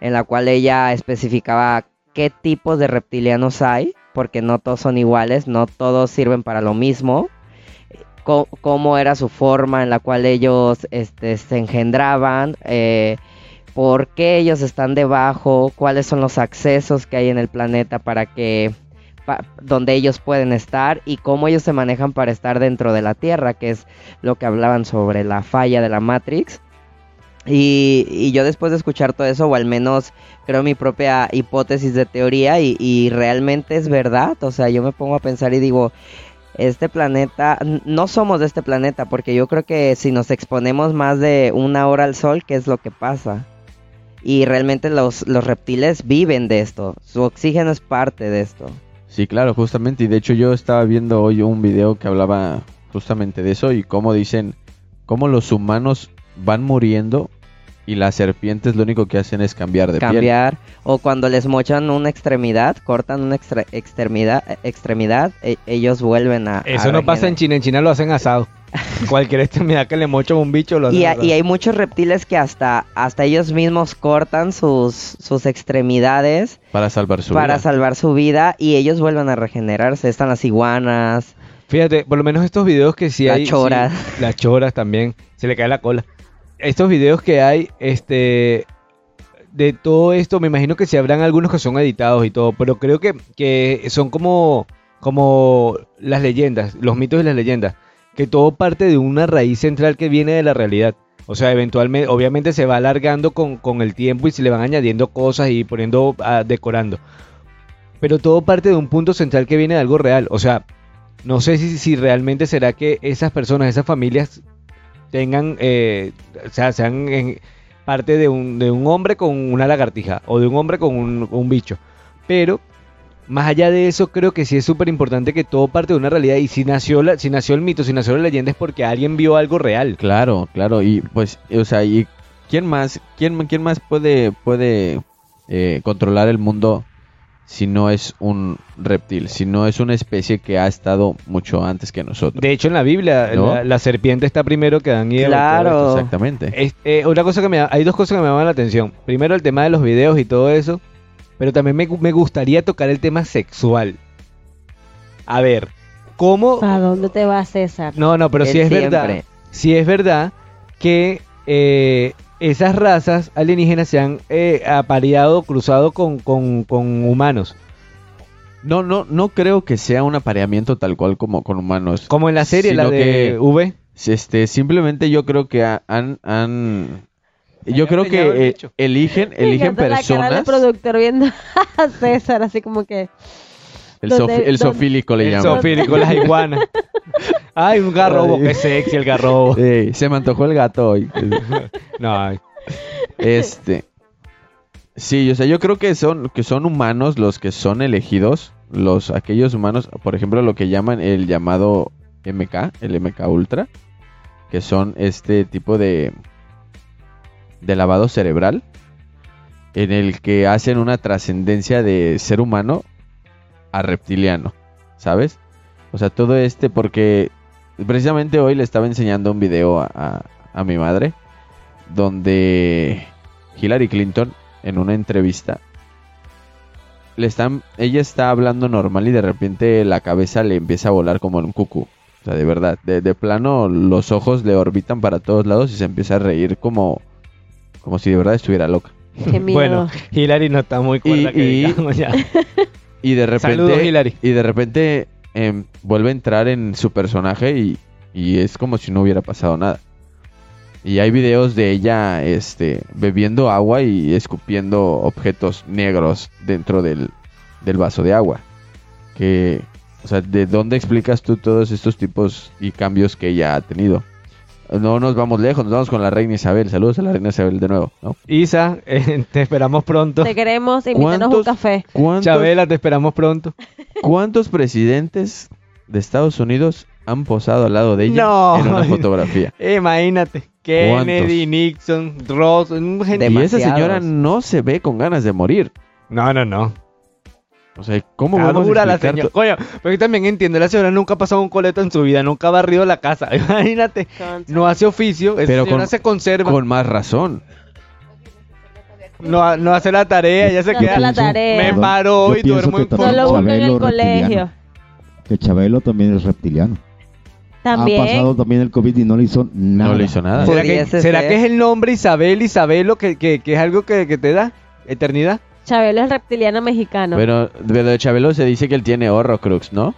en la cual ella especificaba qué tipos de reptilianos hay, porque no todos son iguales, no todos sirven para lo mismo, cómo era su forma en la cual ellos este, se engendraban, eh, por qué ellos están debajo, cuáles son los accesos que hay en el planeta para que donde ellos pueden estar y cómo ellos se manejan para estar dentro de la Tierra, que es lo que hablaban sobre la falla de la Matrix. Y, y yo después de escuchar todo eso, o al menos creo mi propia hipótesis de teoría, y, y realmente es verdad, o sea, yo me pongo a pensar y digo, este planeta, no somos de este planeta, porque yo creo que si nos exponemos más de una hora al sol, ¿qué es lo que pasa? Y realmente los, los reptiles viven de esto, su oxígeno es parte de esto. Sí, claro, justamente. Y de hecho yo estaba viendo hoy un video que hablaba justamente de eso y cómo dicen, cómo los humanos van muriendo y las serpientes lo único que hacen es cambiar de piel. cambiar o cuando les mochan una extremidad, cortan una extre- extremidad, extremidad e- ellos vuelven a Eso a no pasa en. China, en China lo hacen asado. Cualquier extremidad que le mochan a un bicho lo hacen y, asado. y hay muchos reptiles que hasta hasta ellos mismos cortan sus sus extremidades Para salvar su para vida. salvar su vida y ellos vuelven a regenerarse. Están las iguanas, Fíjate, por lo menos estos videos que sí La hay. chora. sí, las choras también. Se le cae la cola. Estos videos que hay, este. De todo esto, me imagino que sí habrán algunos que son editados y todo, pero creo que, que son como, como las leyendas, los mitos y las leyendas, que todo parte de una raíz central que viene de la realidad. O sea, eventualmente, obviamente se va alargando con, con el tiempo y se le van añadiendo cosas y poniendo, ah, decorando. Pero todo parte de un punto central que viene de algo real. O sea, no sé si, si realmente será que esas personas, esas familias tengan, eh, o sea, sean eh, parte de un, de un hombre con una lagartija o de un hombre con un, un bicho. Pero más allá de eso, creo que sí es súper importante que todo parte de una realidad. Y si nació, la, si nació el mito, si nació la leyenda, es porque alguien vio algo real. Claro, claro, y pues, o sea, y quién más, quién, quién más puede, puede eh, controlar el mundo si no es un reptil, si no es una especie que ha estado mucho antes que nosotros. De hecho, en la Biblia, ¿No? la, la serpiente está primero que Adán y Eva. Claro. Exactamente. Es- eh, una cosa que me, hay dos cosas que me llaman la atención. Primero, el tema de los videos y todo eso. Pero también me, me gustaría tocar el tema sexual. A ver, ¿cómo, ¿A dónde te vas, César? No, no, pero sí es verdad. Sí es verdad que eh, esas razas alienígenas se han eh, apareado, cruzado con, con- con humanos. No, no, no creo que sea un apareamiento tal cual como con humanos. Como en la serie, la de que- V. Este, simplemente yo creo que ha- han, han yo creo que eh, eligen, eligen encanta la cara del personas. productor viendo a César, así como que... El, donde- sofi- el sofílico le El llaman. zoofílico, las iguanas. Ay, un garrobo, Ay. qué sexy el garrobo. Ey, se me antojó el gato hoy. No, ay. Este. Sí, o sea, yo creo que son, que son humanos los que son elegidos. Los, aquellos humanos, por ejemplo, lo que llaman el llamado MK, el MK Ultra. Que son este tipo de. de lavado cerebral. En el que hacen una trascendencia de ser humano a reptiliano. ¿Sabes? O sea, todo este porque. Precisamente hoy le estaba enseñando un video a, a- a mi madre donde Hillary Clinton en una entrevista le están ella está hablando normal y de repente la cabeza le empieza a volar como en un cucú. O sea, de verdad, de, de plano los ojos le orbitan para todos lados y se empieza a reír como como si de verdad estuviera loca. Qué miedo. Bueno, Hillary no está muy cuerda Y- que y- digamos ya. Y de repente Saludos, Hillary. y de repente em, vuelve a entrar en su personaje y, y es como si no hubiera pasado nada. Y hay videos de ella este, bebiendo agua y escupiendo objetos negros dentro del, del vaso de agua. Que, o sea, ¿de dónde explicas tú todos estos tipos y cambios que ella ha tenido? No nos vamos lejos, nos vamos con la reina Isabel. Saludos a la reina Isabel de nuevo. ¿no? Isa, eh, te esperamos pronto. Te queremos, invítanos un ¿Cuántos- café. ¿Cuántos, Chabela, te esperamos pronto. ¿Cuántos presidentes de Estados Unidos han posado al lado de ella No. en una fotografía? Imagínate. Kennedy, ¿Cuántos? Nixon, Ross, un gente- Y esa señora no se ve con ganas de morir. No, no, no. O sea, ¿cómo vamos a dura la señora. Coño, pero yo también entiendo, la señora nunca ha pasado un coleto en su vida, nunca ha barrido la casa. Imagínate, no hace oficio, esa Pero señora con- se conserva, Con más razón. no, ha- no hace la tarea, ya se No queda. hace la tarea. Me paro Yo y duermo en No lo buscan en el colegio. reptiliano. Que Chabelo también es reptiliano. Ha También. pasado también el COVID y no le hizo nada. No le hizo nada. ¿Será, que, será ser. que es el nombre Isabel, Isabelo, que, que, que es algo que, que te da eternidad? Chabelo es reptiliano mexicano. Pero, pero de Chabelo se dice que él tiene Horrocrux, ¿no?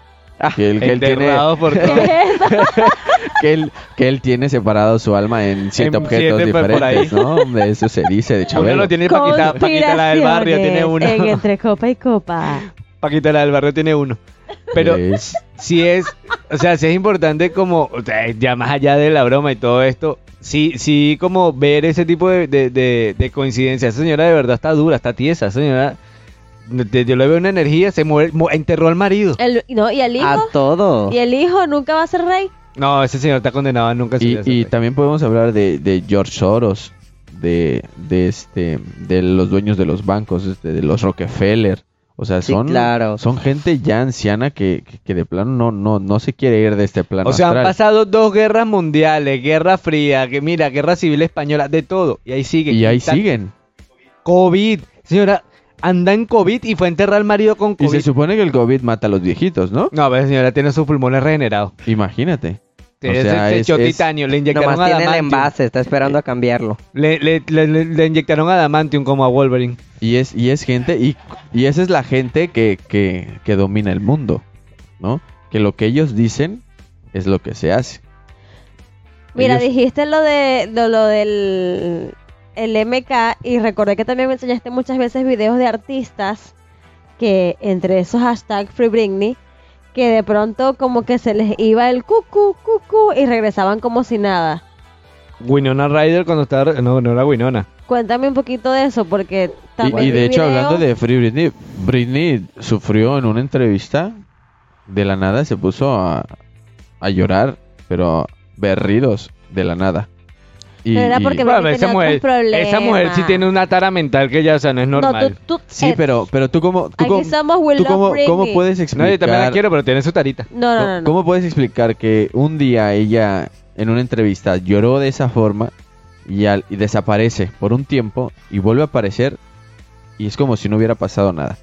Que él, que él tiene, que él, que él tiene separado su alma en siete En objetos siete, pues, diferentes, ¿no? De Eso se dice de Uno Chabelo. lo tiene Paquita, Paquita la del barrio, tiene uno. En entre copa y copa. Paquita la del barrio tiene uno. Pero Es- si es, o sea, si es importante como, o sea, ya más allá de la broma y todo esto, sí, sí como ver ese tipo de, de, de, de coincidencias. Esa señora de verdad está dura, está tiesa. Esa señora, de- yo le veo una energía, se muere, mu- enterró al marido. El, no, ¿Y el hijo? A todo. ¿Y el hijo nunca va a ser rey? No, ese señor está condenado a nunca Y, ser y rey. también podemos hablar de, de George Soros, de, de este, de los dueños de los bancos, este, de los Rockefeller. O sea, Sí, son, claro. son gente ya anciana que, que, que de plano no, no, no se quiere ir de este plano O sea, han pasado dos guerras mundiales, guerra fría, que mira, guerra civil española, de todo. Y ahí siguen. Y ahí siguen. COVID. Señora, anda en COVID y fue a enterrar al marido con Y COVID. se supone que el COVID mata a los viejitos, ¿no? No, pero señora tiene sus pulmones regenerados. Imagínate. O sea, es- echó es- titanio, le inyectaron Nomás tiene el envase, está esperando a cambiarlo. Le, le, le, le- le inyectaron adamantium como a Wolverine. Y es, y es gente, y, y esa es la gente que, que, que domina el mundo, ¿no? Que lo que ellos dicen es lo que se hace. Mira, Ellos- dijiste lo de lo, lo del el MK y recordé que también me enseñaste muchas veces videos de artistas que entre esos hashtags Free Britney que de pronto como que se les iba el cucu cucu y regresaban como si nada. Winona Ryder cuando estaba... No, no era Winona. Cuéntame un poquito de eso porque Y, y de hecho, hablando de Free Britney, Britney sufrió en una entrevista, de la nada se puso a, a llorar, pero berridos de la nada. Y, Pero era y- porque Bueno, esa, mujer, esa mujer sí tiene una tara mental que ya, o sea, no es No, normal. tú, tú- Sí, pero, pero tú cómo, tú aquí somos We tú cómo, puedes No, explicar... yo también la quiero, pero tiene su tarita. No, no, no, no. ¿Cómo puedes explicar que un día ella en una entrevista lloró de esa forma y, al- y desaparece por un tiempo y vuelve a aparecer y es como si no hubiera pasado nada?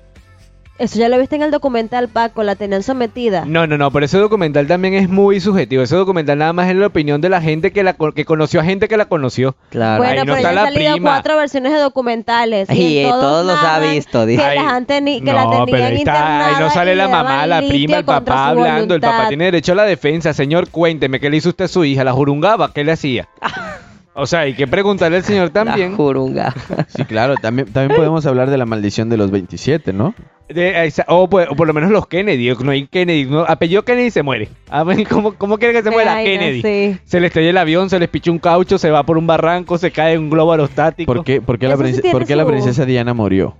Eso ya lo viste en el documental, Paco, la tenían sometida. No, no, no, pero ese documental también es muy subjetivo. Ese documental nada más es la opinión de la gente que la que conoció a gente que la conoció. Claro. Bueno, Ahí no pero está ya la han salido prima. cuatro versiones de documentales. Y, eh, todos los ha narran visto, Que, dice. Las han teni- que la no, tenían pero ahí está, ahí no sale la le mamá, la litio prima, el contra papá su hablando. El papá tiene derecho a la defensa. Señor, cuénteme, ¿qué le hizo usted a su hija? ¿La jurungaba? ¿Qué le hacía? O sea, hay que preguntarle al señor también. La jurunga. Sí, claro, también, también podemos hablar de la maldición de los 27, ¿no? De- esa- o, pues- o por lo menos los Kennedy. No hay Kennedy. No, apellido Kennedy se muere. A ver, ¿cómo, cómo quiere que se muera Ay, no Kennedy? sé. Se le estrella el avión, se les picha un caucho, se va por un barranco, se cae en un globo aerostático. ¿Por qué, por qué la, sí por qué princesa Diana murió?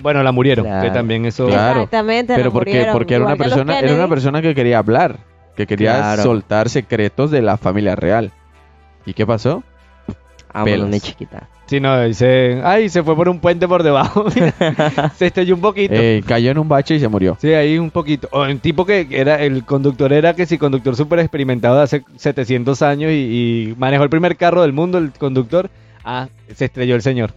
Bueno, la murieron. Claro. Que también eso. Claro. Exactamente, Pero la porque, murieron, porque era una persona, era una persona que quería hablar, que quería Claro. soltar secretos de la familia real. ¿Y qué pasó? Ah, bueno, ni chiquita. Sí, no, dice. Ay, se fue por un puente por debajo. se estrelló un poquito. Eh, cayó en un bache y se murió. Sí, ahí un poquito. O un tipo que era, el conductor era que si conductor súper experimentado de hace 700 años y, y manejó el primer carro del mundo, el conductor. Ah, se estrelló el señor.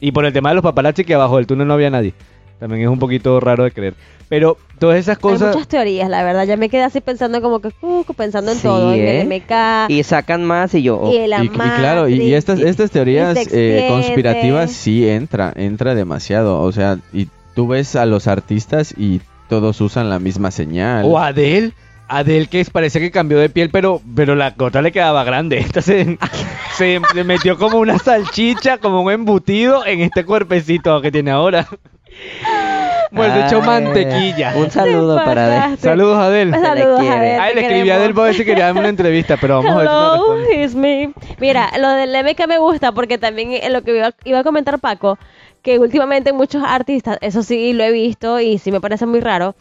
Y por el tema de los paparazzi que abajo del túnel no había nadie. También es un poquito raro de creer. Pero todas esas Hay cosas... muchas teorías, la verdad. Ya me quedé así pensando como que, uh, pensando en Sí, todo, en ¿eh? el MK Y sacan más y yo. oh, y el Y, y claro, y, y estas, estas teorías eh, conspirativas sí entra, entra demasiado. O sea, y tú ves a los artistas y todos usan la misma señal. O Adele. Adele que parece que cambió de piel, pero, pero la cota le quedaba grande. Esta se, se le metió como una salchicha, como un embutido en este cuerpecito que tiene ahora. Vuelve hecho Ay, mantequilla. Un saludo para pasaste. Saludos, le Saludos, quiere. Adele, Ay, le escribí a. Adele para ver si quería darme una entrevista, pero vamos a ver si Hello, it's me. Mira, lo del MK me gusta porque también eh, lo que iba, iba a comentar Paco, que últimamente muchos artistas, eso sí lo he visto y sí me parece muy raro,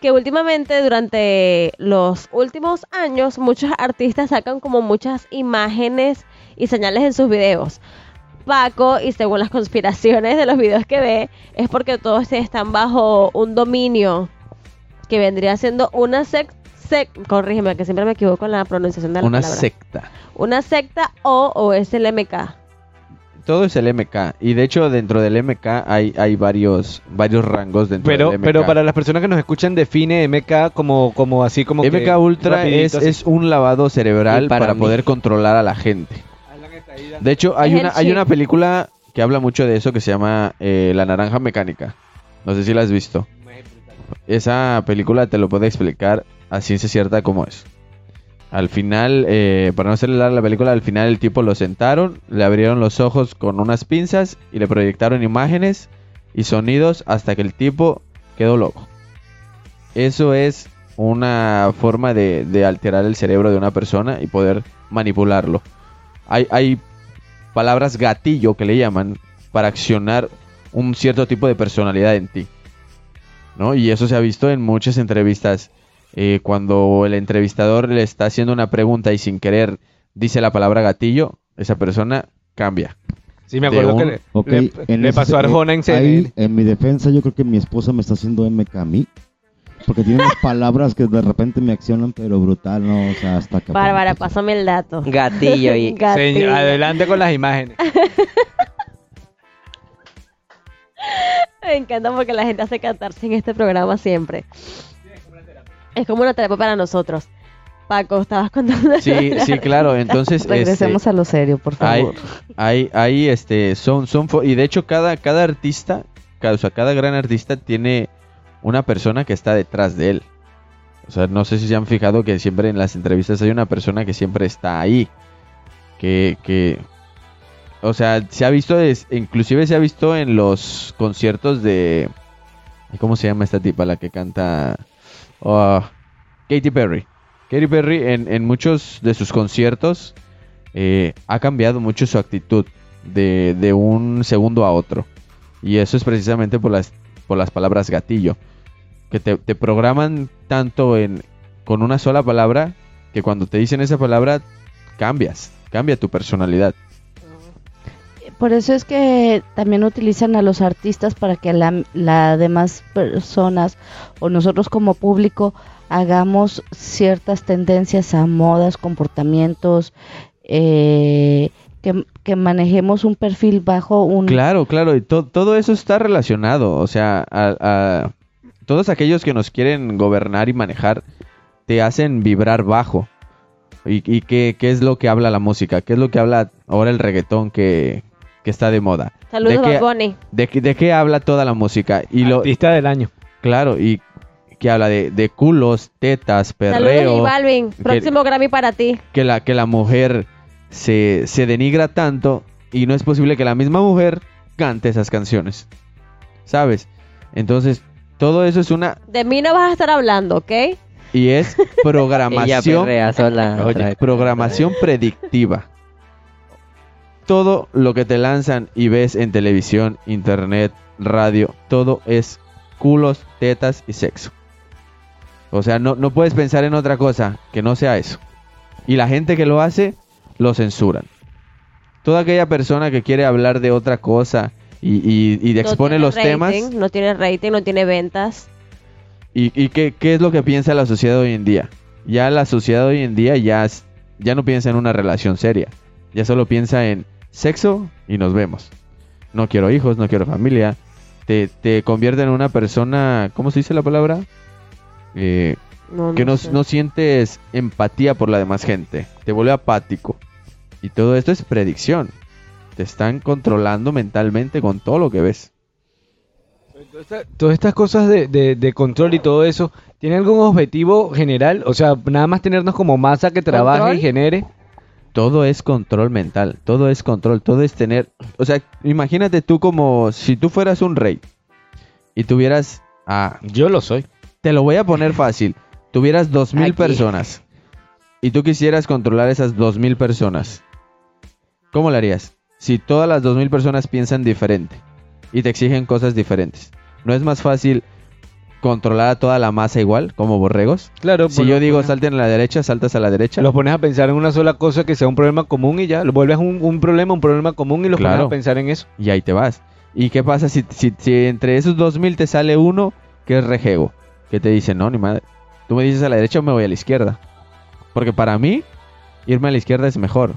que últimamente durante los últimos años muchos artistas sacan como muchas imágenes y señales en sus videos. Paco, y según las conspiraciones de los videos que ve, es porque todos están bajo un dominio que vendría siendo una secta, corrígeme que siempre me equivoco en la pronunciación de la Una palabra. secta. Una secta o, o es el MK. Todo es el MK. Y de hecho, dentro del MK hay, hay varios, varios rangos dentro Pero, del MK. pero para las personas que nos escuchan, define MK como, como así como que MK Ultra es, así. es un lavado cerebral para poder controlar a la gente. De hecho, hay una, hay una película que habla mucho de eso que se llama eh, La Naranja Mecánica. No sé si la has visto. Esa película te lo puede explicar a ciencia cierta cómo es. Al final, eh, para no hacerle larga la película, al final el tipo lo sentaron, le abrieron los ojos con unas pinzas y le proyectaron imágenes y sonidos hasta que el tipo quedó loco. Eso es una forma de, de alterar el cerebro de una persona y poder manipularlo. Hay, hay palabras gatillo que le llaman para accionar un cierto tipo de personalidad en ti. ¿no? Y eso se ha visto en muchas entrevistas. eh, cuando el entrevistador le está haciendo una pregunta y sin querer dice la palabra gatillo, esa persona cambia. Sí, me de acuerdo que le, Ok, le- en le ese- pasó a Arjona en Ahí, CNN. en mi defensa, yo creo que mi esposa me está haciendo MK a mí. Porque tiene unas palabras que de repente me accionan, pero brutal, ¿no? O sea, hasta que... Bárbara, pásame el dato. Gatillo y. Gatillo. Señor, adelante con las imágenes. Me encanta porque la gente hace cantarse en este programa siempre. Es como una terapia para nosotros. Paco, estabas contando. Sí, sí, claro. Entonces, Regresemos este, a lo serio, por favor. hay, hay, este, son, son, y de hecho cada, cada artista, cada, o sea, cada gran artista tiene una persona que está detrás de él. O sea, no sé si se han fijado que siempre en las entrevistas hay una persona que siempre está ahí. Que, que o sea, se ha visto, es- inclusive se ha visto en los conciertos de... ¿Cómo se llama esta tipa? La que canta... Oh, Katy Perry. Katy Perry en, en muchos de sus conciertos eh, ha cambiado mucho su actitud de, de un segundo a otro. Y eso es precisamente por las, por las palabras gatillo. Que te, te programan tanto en, con una sola palabra que cuando te dicen esa palabra cambias, cambia tu personalidad. Por eso es que también utilizan a los artistas para que la, la demás personas o nosotros como público hagamos ciertas tendencias a modas, comportamientos, eh, que, que manejemos un perfil bajo un... Claro, claro, y to- todo eso está relacionado. O sea, a, a- todos aquellos que nos quieren gobernar y manejar te hacen vibrar bajo. ¿Y, y qué, qué es lo que habla la música? ¿Qué es lo que habla ahora el reggaetón que, que está de moda? Saludos, ¿De qué- Bunny. ¿De, qué- de qué habla toda la música? Y lo, Artista del año. claro, y que habla de, de culos, tetas, Saludos, perreo. J Balvin. Próximo Grammy para ti. que la, que la mujer se, se denigra tanto y no es posible que la misma mujer cante esas canciones. ¿Sabes? Entonces, todo eso es una... De mí no vas a estar hablando, ¿ok? Y es programación... sola. Oye, programación predictiva. Todo lo que te lanzan y ves en televisión, internet, radio, todo es culos, tetas y sexo. O sea, no, no puedes pensar en otra cosa que no sea eso. Y la gente que lo hace, lo censuran. Toda aquella persona que quiere hablar de otra cosa y, y, y No expone tiene los temas, rating, No tiene rating, no tiene ventas. ¿Y, y qué, qué es lo que piensa la sociedad hoy en día? Ya la sociedad hoy en día ya, es- ya no piensa en una relación seria. Ya solo piensa en sexo y nos vemos. No quiero hijos, no quiero familia. Te, te convierte en una persona, ¿cómo se dice la palabra? Eh, No, que no, no sientes empatía por la demás gente. Te vuelve apático. Y todo esto es predicción. Te están controlando mentalmente con todo lo que ves. Todas estas cosas de, de- de control y todo eso, ¿tiene algún objetivo general? O sea, nada más tenernos como masa que trabaje ¿Control? y genere. Todo es control mental, todo es control, todo es tener, o sea, imagínate tú como si tú fueras un rey y tuvieras a, Yo lo soy. te lo voy a poner fácil, tuvieras dos mil personas y tú quisieras controlar esas dos mil personas, ¿cómo lo harías? Si todas las dos mil personas piensan diferente y te exigen cosas diferentes, ¿no es más fácil controlar a toda la masa igual, como borregos? Claro. Si pues yo digo pones- salten a la derecha, saltas a la derecha. Los pones a pensar en una sola cosa que sea un problema común y ya. Lo vuelves un, un problema, un problema común y los Claro. pones a pensar en eso. y ahí te vas. ¿Y qué pasa si, si, si entre esos 2000 te sale uno que es rejego? Que te dice, no, ni madre. Tú me dices a la derecha o me voy a la izquierda. Porque para mí, irme a la izquierda es mejor.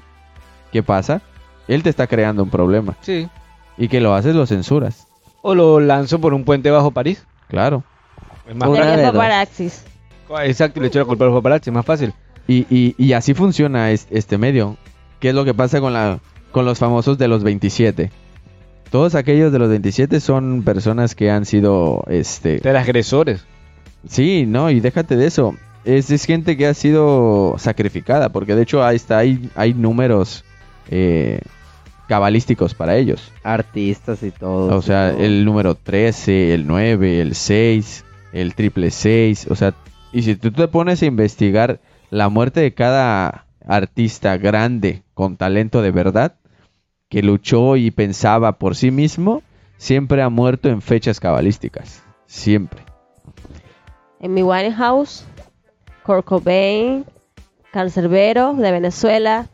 ¿Qué pasa? Él te está creando un problema. Sí. Y que lo haces, lo censuras. O lo lanzo por un puente bajo París. Claro. Es más fácil. Exacto, y le echo la culpa a los paparazzi, es más fácil. Y, y, y así funciona es- este medio. ¿Qué es lo que pasa con, la, con los famosos de los 27? Todos aquellos de los 27 son personas que han sido este, Transgresores. Sí, no, y déjate de eso. Es, es gente que ha sido sacrificada, porque de hecho ahí está, hay, hay números eh, cabalísticos para ellos. Artistas y todo. O sea, todo. el número 13, el 9, el 6, el triple 6. O sea, y si tú te pones a investigar la muerte de cada artista grande con talento de verdad, que luchó y pensaba por sí mismo, siempre ha muerto en fechas cabalísticas. Siempre. Amy Winehouse, Kurt Cobain, Cancerbero de Venezuela.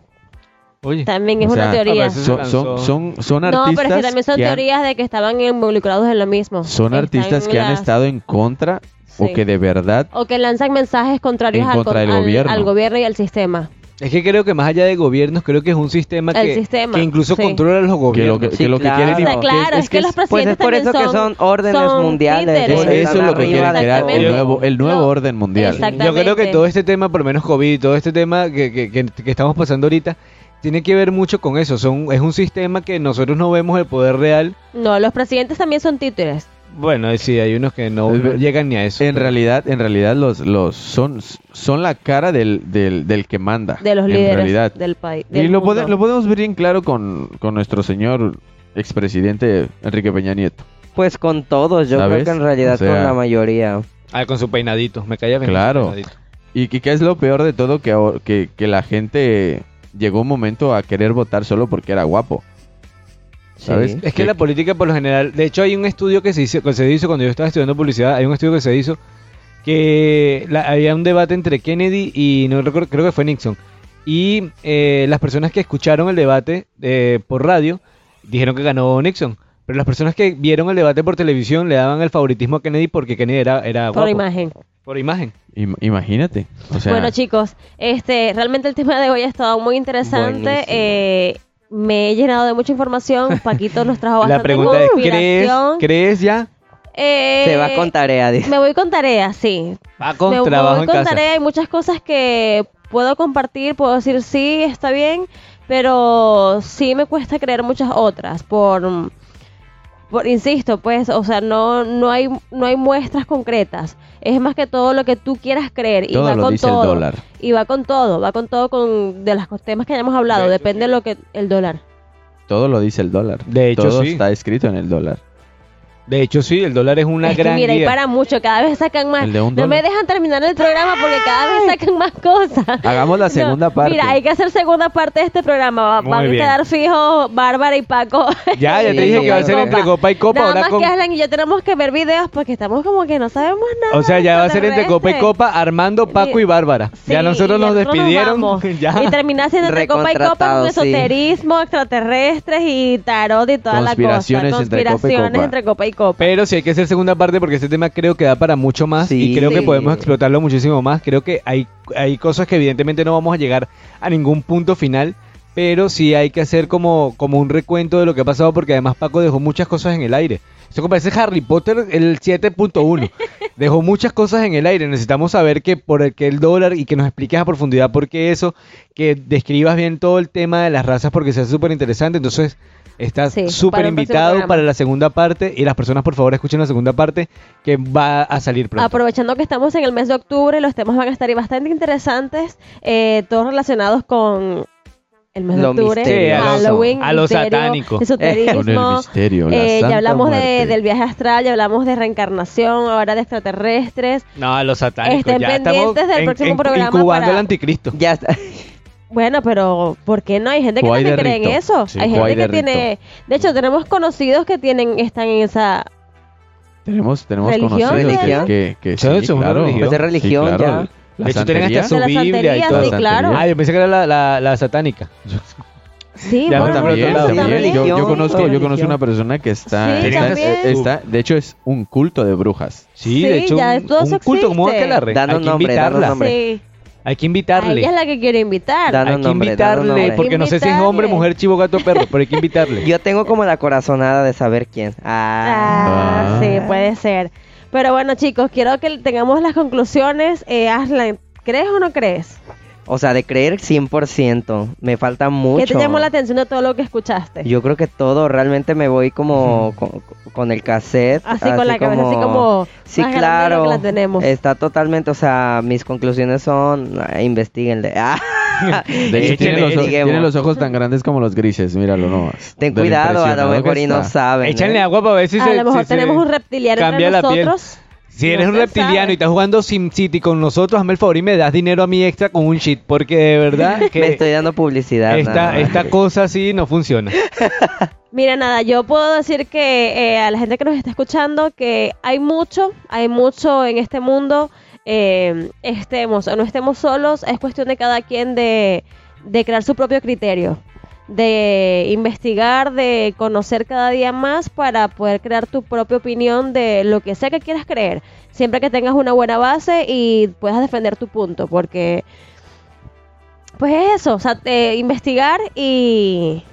Oye. También es O una sea, teoría. a veces- Son, son, son, son No, artistas pero es que también son que han- teorías de que estaban involucrados en lo mismo. son artistas que han las- estado en contra Sí. o que de verdad O que lanzan mensajes contrarios al, contra al- gobierno. al gobierno y al sistema. Es que creo que más allá de gobiernos, creo que es un sistema, que, sistema, que incluso sí. controla a los que lo gobiernos. que, que Sí, lo que claro. quieren O sea, claro, es, que, los Pues presidentes es por eso que son órdenes son mundiales. que eso es lo que quieren crear el nuevo el nuevo No, orden mundial. Yo creo que todo este tema, por lo menos COVID, todo este tema que, que, que- que estamos pasando ahorita, tiene que ver mucho con eso. Son, es un sistema que nosotros no vemos el poder real. No, los presidentes también son títeres. Bueno, eh, sí, hay unos que no, llegan ni a eso. En realidad, en realidad los, los son, son la cara del, del, del que manda. De los en líderes realidad. del país. Y lo, pode- lo podemos ver bien claro con, con nuestro señor expresidente Enrique Peña Nieto. Pues con todos, yo creo que en realidad O sea- con la mayoría. Ah, con su peinadito. Me caía bien. Claro. su peinadito. Y que, que es lo peor de todo, que, ahora- que, que la gente llegó un momento a querer votar solo porque era guapo. ¿Sabes? Sí. Es que la política por lo general, de hecho hay un estudio que se hizo, que se hizo cuando yo estaba estudiando publicidad, hay un estudio que se hizo que la- había un debate entre Kennedy y no recuerdo, creo que fue Nixon. Y eh, las personas que escucharon el debate eh, por radio dijeron que ganó Nixon. Pero las personas que vieron el debate por televisión le daban el favoritismo a Kennedy porque Kennedy era, era Por guapo. imagen. Por imagen. Im- imagínate. O sea, bueno, chicos, este, realmente el tema de hoy ha estado muy interesante. Eh, me he llenado de mucha información. Paquito nos trajo bastante La pregunta es, ¿crees. ¿crees ya? Eh, Se va con tarea, dice. Me voy con tarea, sí. Va con me, me trabajo voy en con casa. tarea. Hay muchas cosas que puedo compartir, puedo decir sí, está bien, pero sí me cuesta creer muchas otras por, por insisto, pues, o sea, no no hay no hay muestras concretas. Es más que todo lo que tú quieras creer y va lo con dice el todo. dólar. Y va con todo, va con todo con de los temas que hayamos hablado, depende de lo que el dólar. todo lo dice el dólar. De hecho, todo sí. está escrito en el dólar. De hecho, sí, el dólar es una es que gran mira, y para mucho, cada vez sacan más. El de un No me dejan terminar el programa porque cada vez sacan más cosas. Hagamos la segunda No, parte. Mira, hay que hacer segunda parte de este programa. Va- Muy Van a quedar fijos Bárbara y Paco. Ya, ya Sí, te dije que va a ser entre copa y copa. Nada ahora más con... que Alan y yo tenemos que ver videos porque estamos como que no sabemos nada. O sea, ya va a ser entre copa y copa, Armando, Paco y Bárbara. Sí, ya nosotros nos despidieron. vamos. ya. Y termina siendo entre copa y copa con sí. esoterismo, extraterrestres y tarot y toda la cosa. Conspiraciones entre copa y copa. entre copa y copa. Pero sí hay que hacer segunda parte porque este tema creo que da para mucho más Sí. y creo que podemos explotarlo muchísimo más. Creo que hay, hay cosas que evidentemente no vamos a llegar a ningún punto final, pero sí hay que hacer como, como un recuento de lo que ha pasado porque además Paco dejó muchas cosas en el aire. Esto como parece Harry Potter el 7.1. Dejó muchas cosas en el aire. Necesitamos saber que por el que el dólar y que nos expliques a profundidad por qué eso, que describas bien todo el tema de las razas porque se hace súper interesante. Entonces, estás Sí, súper próximo invitado para la segunda parte y las personas por favor escuchen la segunda parte que va a salir pronto. Aprovechando que estamos en el mes de octubre, los temas van a estar bastante interesantes, eh, todos relacionados con el mes de Lo octubre, misterioso. Halloween, A lo misterio, satánico. esoterismo. Con el misterio, la Eh, Santa ya hablamos de- del viaje astral, ya hablamos de reencarnación, ahora de extraterrestres. No, los satánicos. Estén ya pendientes estamos del en- próximo en- programa incubando para- el anticristo. Ya está. Bueno, pero ¿por qué no? Hay gente que O hay también de cree en eso. Sí, hay gente que de tiene, de hecho, tenemos conocidos que tienen, están en esa. Tenemos, tenemos ¿Religión? conocidos que, ¿Religión? que, que sí, claro. religión. Pues es religión, Sí, claro. ya. La de hecho, tienen hasta su Biblia y todo. sí, claro. Ah, yo pensé que era la, la, la satánica. Sí, Ya, bueno, También, otro lado. también. Religión, Yo, yo conozco, yo conozco una persona que está, Sí, está, de hecho es un culto de brujas. Sí, Sí, de hecho, ya, un, culto como existe. aquelarre. Danos Hay que nombre, danos invitarla. nombre. Sí. Hay que A invitarle. ella es la que quiero invitar. Danos Hay que nombre, invitarle, porque no sé si es hombre, mujer, chivo, gato, perro, pero hay que invitarle. Yo tengo como la corazonada de saber quién. Ah. Ah, sí, puede ser. Pero bueno, chicos, quiero que tengamos las conclusiones. Eh, Aslan, ¿crees o no crees? O sea, de creer 100%. Me falta mucho. ¿Qué te llamó la atención de todo lo que escuchaste? Yo creo que todo, realmente me voy como con, con el cassette. Así con la cabeza, así como Sí, más grande de lo claro. que la tenemos. Está totalmente, o sea, mis conclusiones son, ah, investiguenle. Ah. De hecho, tiene los, ojos, Investiguemos. tiene los ojos tan grandes como los grises, míralo nomás. Ten cuidado, a lo mejor y no saben. Échanle ¿eh? agua para ver si a se lo mejor si tenemos un reptiliano cambia entre la piel. Si eres No un reptiliano sabe. y estás jugando SimCity con nosotros, hazme el favor y me das dinero a mí extra con un shit, porque de verdad Me que estoy dando publicidad. esta, esta cosa así no funciona. Mira, nada, yo puedo decir que eh, a la gente que nos está escuchando que hay mucho, hay mucho en este mundo, eh, estemos o no estemos solos, es cuestión de cada quien de, de crear su propio criterio, de investigar, de conocer cada día más para poder crear tu propia opinión de lo que sea que quieras creer, siempre que tengas una buena base y puedas defender tu punto, porque pues es eso, o sea, eh, investigar y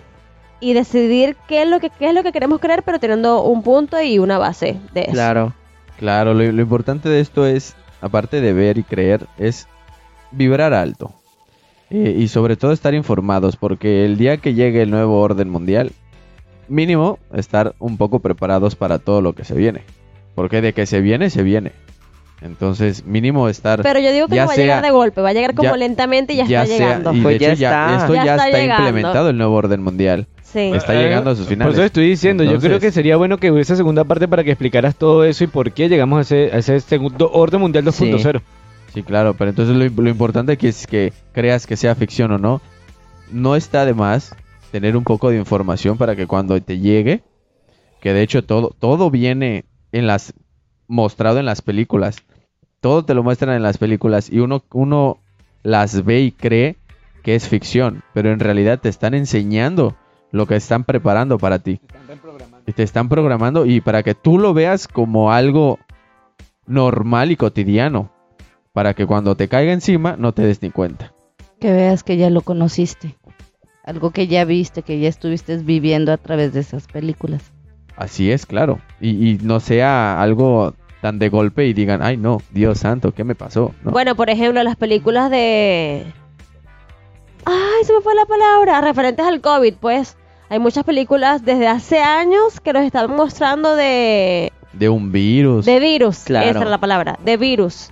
y decidir qué es lo que qué es lo que queremos creer, pero teniendo un punto y una base de eso. Claro. Claro, lo, lo importante de esto es, aparte de ver y creer, es vibrar alto. Eh, y sobre todo estar informados, porque el día que llegue el nuevo orden mundial, mínimo estar un poco preparados para todo lo que se viene. Porque de que se viene, se viene. Entonces, mínimo estar... Pero yo digo que ya no va a llegar sea- de golpe, va a llegar como ya- lentamente y ya, está sea- llegando. y Pues de ya hecho ya, está. esto Ya ya, está está, implementado el nuevo orden mundial. Sí. Está Eh, llegando a sus Por finales. eso estoy diciendo, yo creo Entonces- que sería bueno que hubiese segunda parte para que explicaras todo eso y por qué llegamos a ese, a ese segundo orden mundial 2.0. Sí, claro, pero entonces lo, importante aquí es que creas que sea ficción o no. No está de más tener un poco de información para que cuando te llegue, que de hecho todo, todo viene en las mostrado en las películas. Todo te lo muestran en las películas y uno, uno las ve y cree que es ficción, pero en realidad te están enseñando lo que están preparando para ti. Y te están programando y para que tú lo veas como algo normal y cotidiano para que cuando te caiga encima no te des ni cuenta. Que veas que ya lo conociste. Algo que ya viste, que ya estuviste viviendo a través de esas películas. Así es, claro. Y, y no sea algo tan de golpe y digan, ay no, Dios santo, ¿qué me pasó? ¿No? Bueno, por ejemplo, las películas de... Ay, se me fue la palabra. Referentes al COVID, pues. Hay muchas películas desde hace años que nos están mostrando de, De un virus. de virus. Claro. Esa era la palabra. De virus.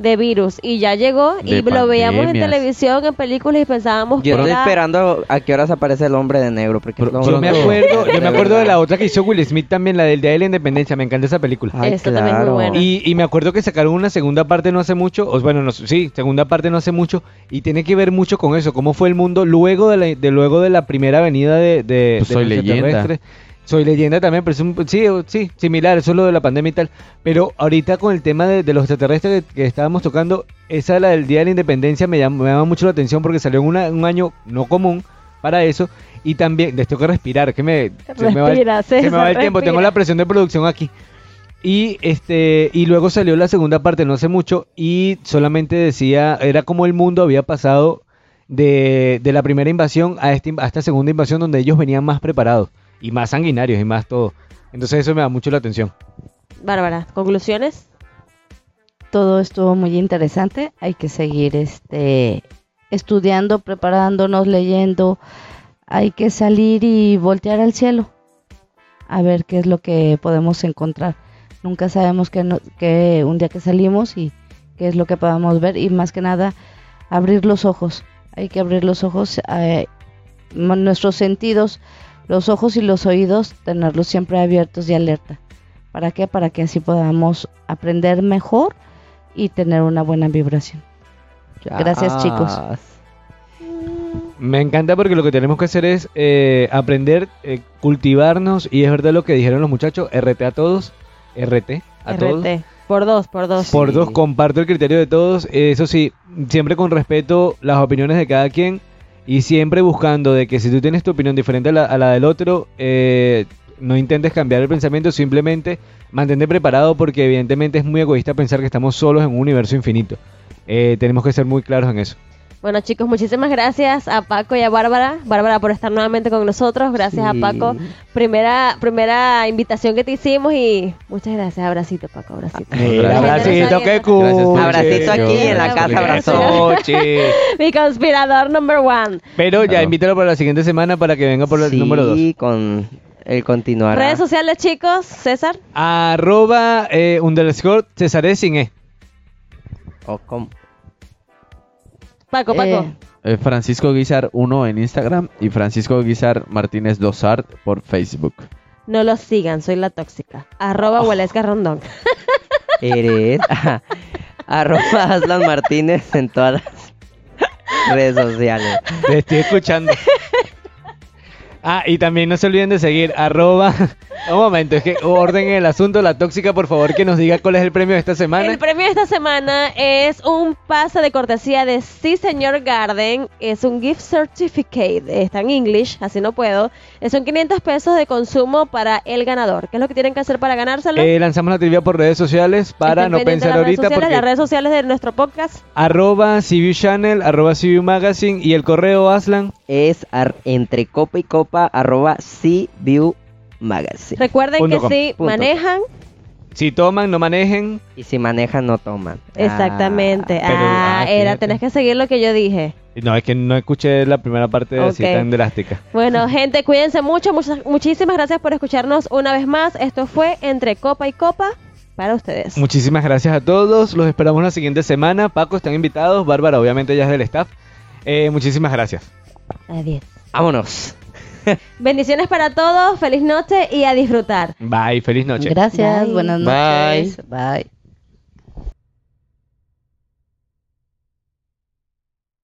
De virus. Y ya llegó y lo veíamos en televisión, en películas y pensábamos Yo que estoy era... esperando a qué horas aparece el hombre de negro. Porque Yo me acuerdo, yo me acuerdo de la otra que hizo Will Smith también, la del Día de la Independencia, me encanta esa película. Ay, Esa también es muy claro. buena. Y, y me acuerdo que sacaron una segunda parte no hace mucho, o bueno, no, sí, segunda parte no hace mucho, y tiene que ver mucho con eso, cómo fue el mundo luego de la, de luego de la primera venida de, de, Pues de Soy los Leyenda. Soy leyenda también, pero es un, sí, sí, similar, eso es lo de la pandemia y tal. Pero ahorita con el tema de, de los extraterrestres que, que estábamos tocando, esa la del Día de la Independencia me llama, me llama mucho la atención porque salió en una- un año no común para eso. Y también, les tengo que respirar, que me, se me va el- Respira, se me va el tiempo, tengo respira. la presión de producción aquí. Y este y luego salió la segunda parte no hace mucho y solamente decía, era como el mundo había pasado de, de la primera invasión a, este, a esta segunda invasión donde ellos venían más preparados y más sanguinarios y más todo. Entonces eso me da mucho la atención. Bárbara, ¿conclusiones? Todo estuvo muy interesante. Hay que seguir este estudiando, preparándonos, leyendo. Hay que salir y voltear al cielo a ver qué es lo que podemos encontrar. Nunca sabemos que, no- que un día que salimos y qué es lo que podamos ver y más que nada abrir los ojos. Hay que abrir los ojos, eh, mo- nuestros sentidos, los ojos y los oídos, tenerlos siempre abiertos y alerta. ¿Para qué? Para que así podamos aprender mejor y tener una buena vibración. Gracias, chicos. Me encanta porque lo que tenemos que hacer es eh, aprender, eh, cultivarnos y es verdad lo que dijeron los muchachos, RT a todos, RT a todos. RT. Por dos, por dos. Por Sí. dos, comparto el criterio de todos. Eso sí, siempre con respeto las opiniones de cada quien y siempre buscando de que si tú tienes tu opinión diferente a la, a la del otro, eh, no intentes cambiar el pensamiento, simplemente mantente preparado porque evidentemente es muy egoísta pensar que estamos solos en un universo infinito. Eh, tenemos que ser muy claros en eso. Bueno chicos, muchísimas gracias a Paco y a Bárbara. Bárbara por estar nuevamente con nosotros. Gracias a. Paco. Primera, primera invitación que te hicimos y muchas gracias. Abracito, Paco. Abracito. Gracias. Abracito, qué cool. Abracito aquí en la casa, abrazo. Mi conspirador number one. Pero ya invítalo para la siguiente semana para que venga por el número 2. Sí, con el continuar. Redes sociales, chicos. César. Arroba eh, underscore Cesaré sin E. O com- Paco, Paco. Eh, Eh, Francisco Guizar 1 en Instagram y Francisco Guizar Martínez Dosart por Facebook. No los sigan, soy la tóxica. Arroba Huelesca Rondón. Eres arroba Aslan Martínez en todas las redes sociales. Te estoy escuchando. Ah, y también no se olviden de seguir arroba. Un momento, es que orden el asunto. La tóxica, por favor, que nos diga cuál es el premio de esta semana. El premio de esta semana es un pase de cortesía de Sí Señor Garden. Es un gift certificate. Está en English, así no puedo. Son 500 pesos de consumo para el ganador. ¿Qué es lo que tienen que hacer para ganárselo? Eh, lanzamos la trivia por redes sociales para Estén no pensar ahorita sociales, porque las redes sociales de nuestro podcast. arroba CView Channel, arroba CView Magazine y el correo Aslan. Es ar- entre copa y copa arroba CView Magazine. Recuerden Punto que com. si Punto. manejan, Si toman, no manejen. Y si manejan, no toman. exactamente. Ah, pero- Ah, ah, era, tenés que seguir lo que yo dije. No, es que no escuché la primera parte de así Ok. tan drástica. Bueno, gente, cuídense mucho. muchas- muchísimas gracias por escucharnos una vez más. Esto fue Entre Copa y Copa. para ustedes. Muchísimas gracias a todos. Los esperamos la siguiente semana. Paco, están invitados. Bárbara, obviamente, ya es del staff. Eh, muchísimas gracias. Adiós. Vámonos. Bendiciones para todos, feliz noche y a disfrutar. Bye, feliz noche. Gracias, Bye. buenas Bye. noches. Bye.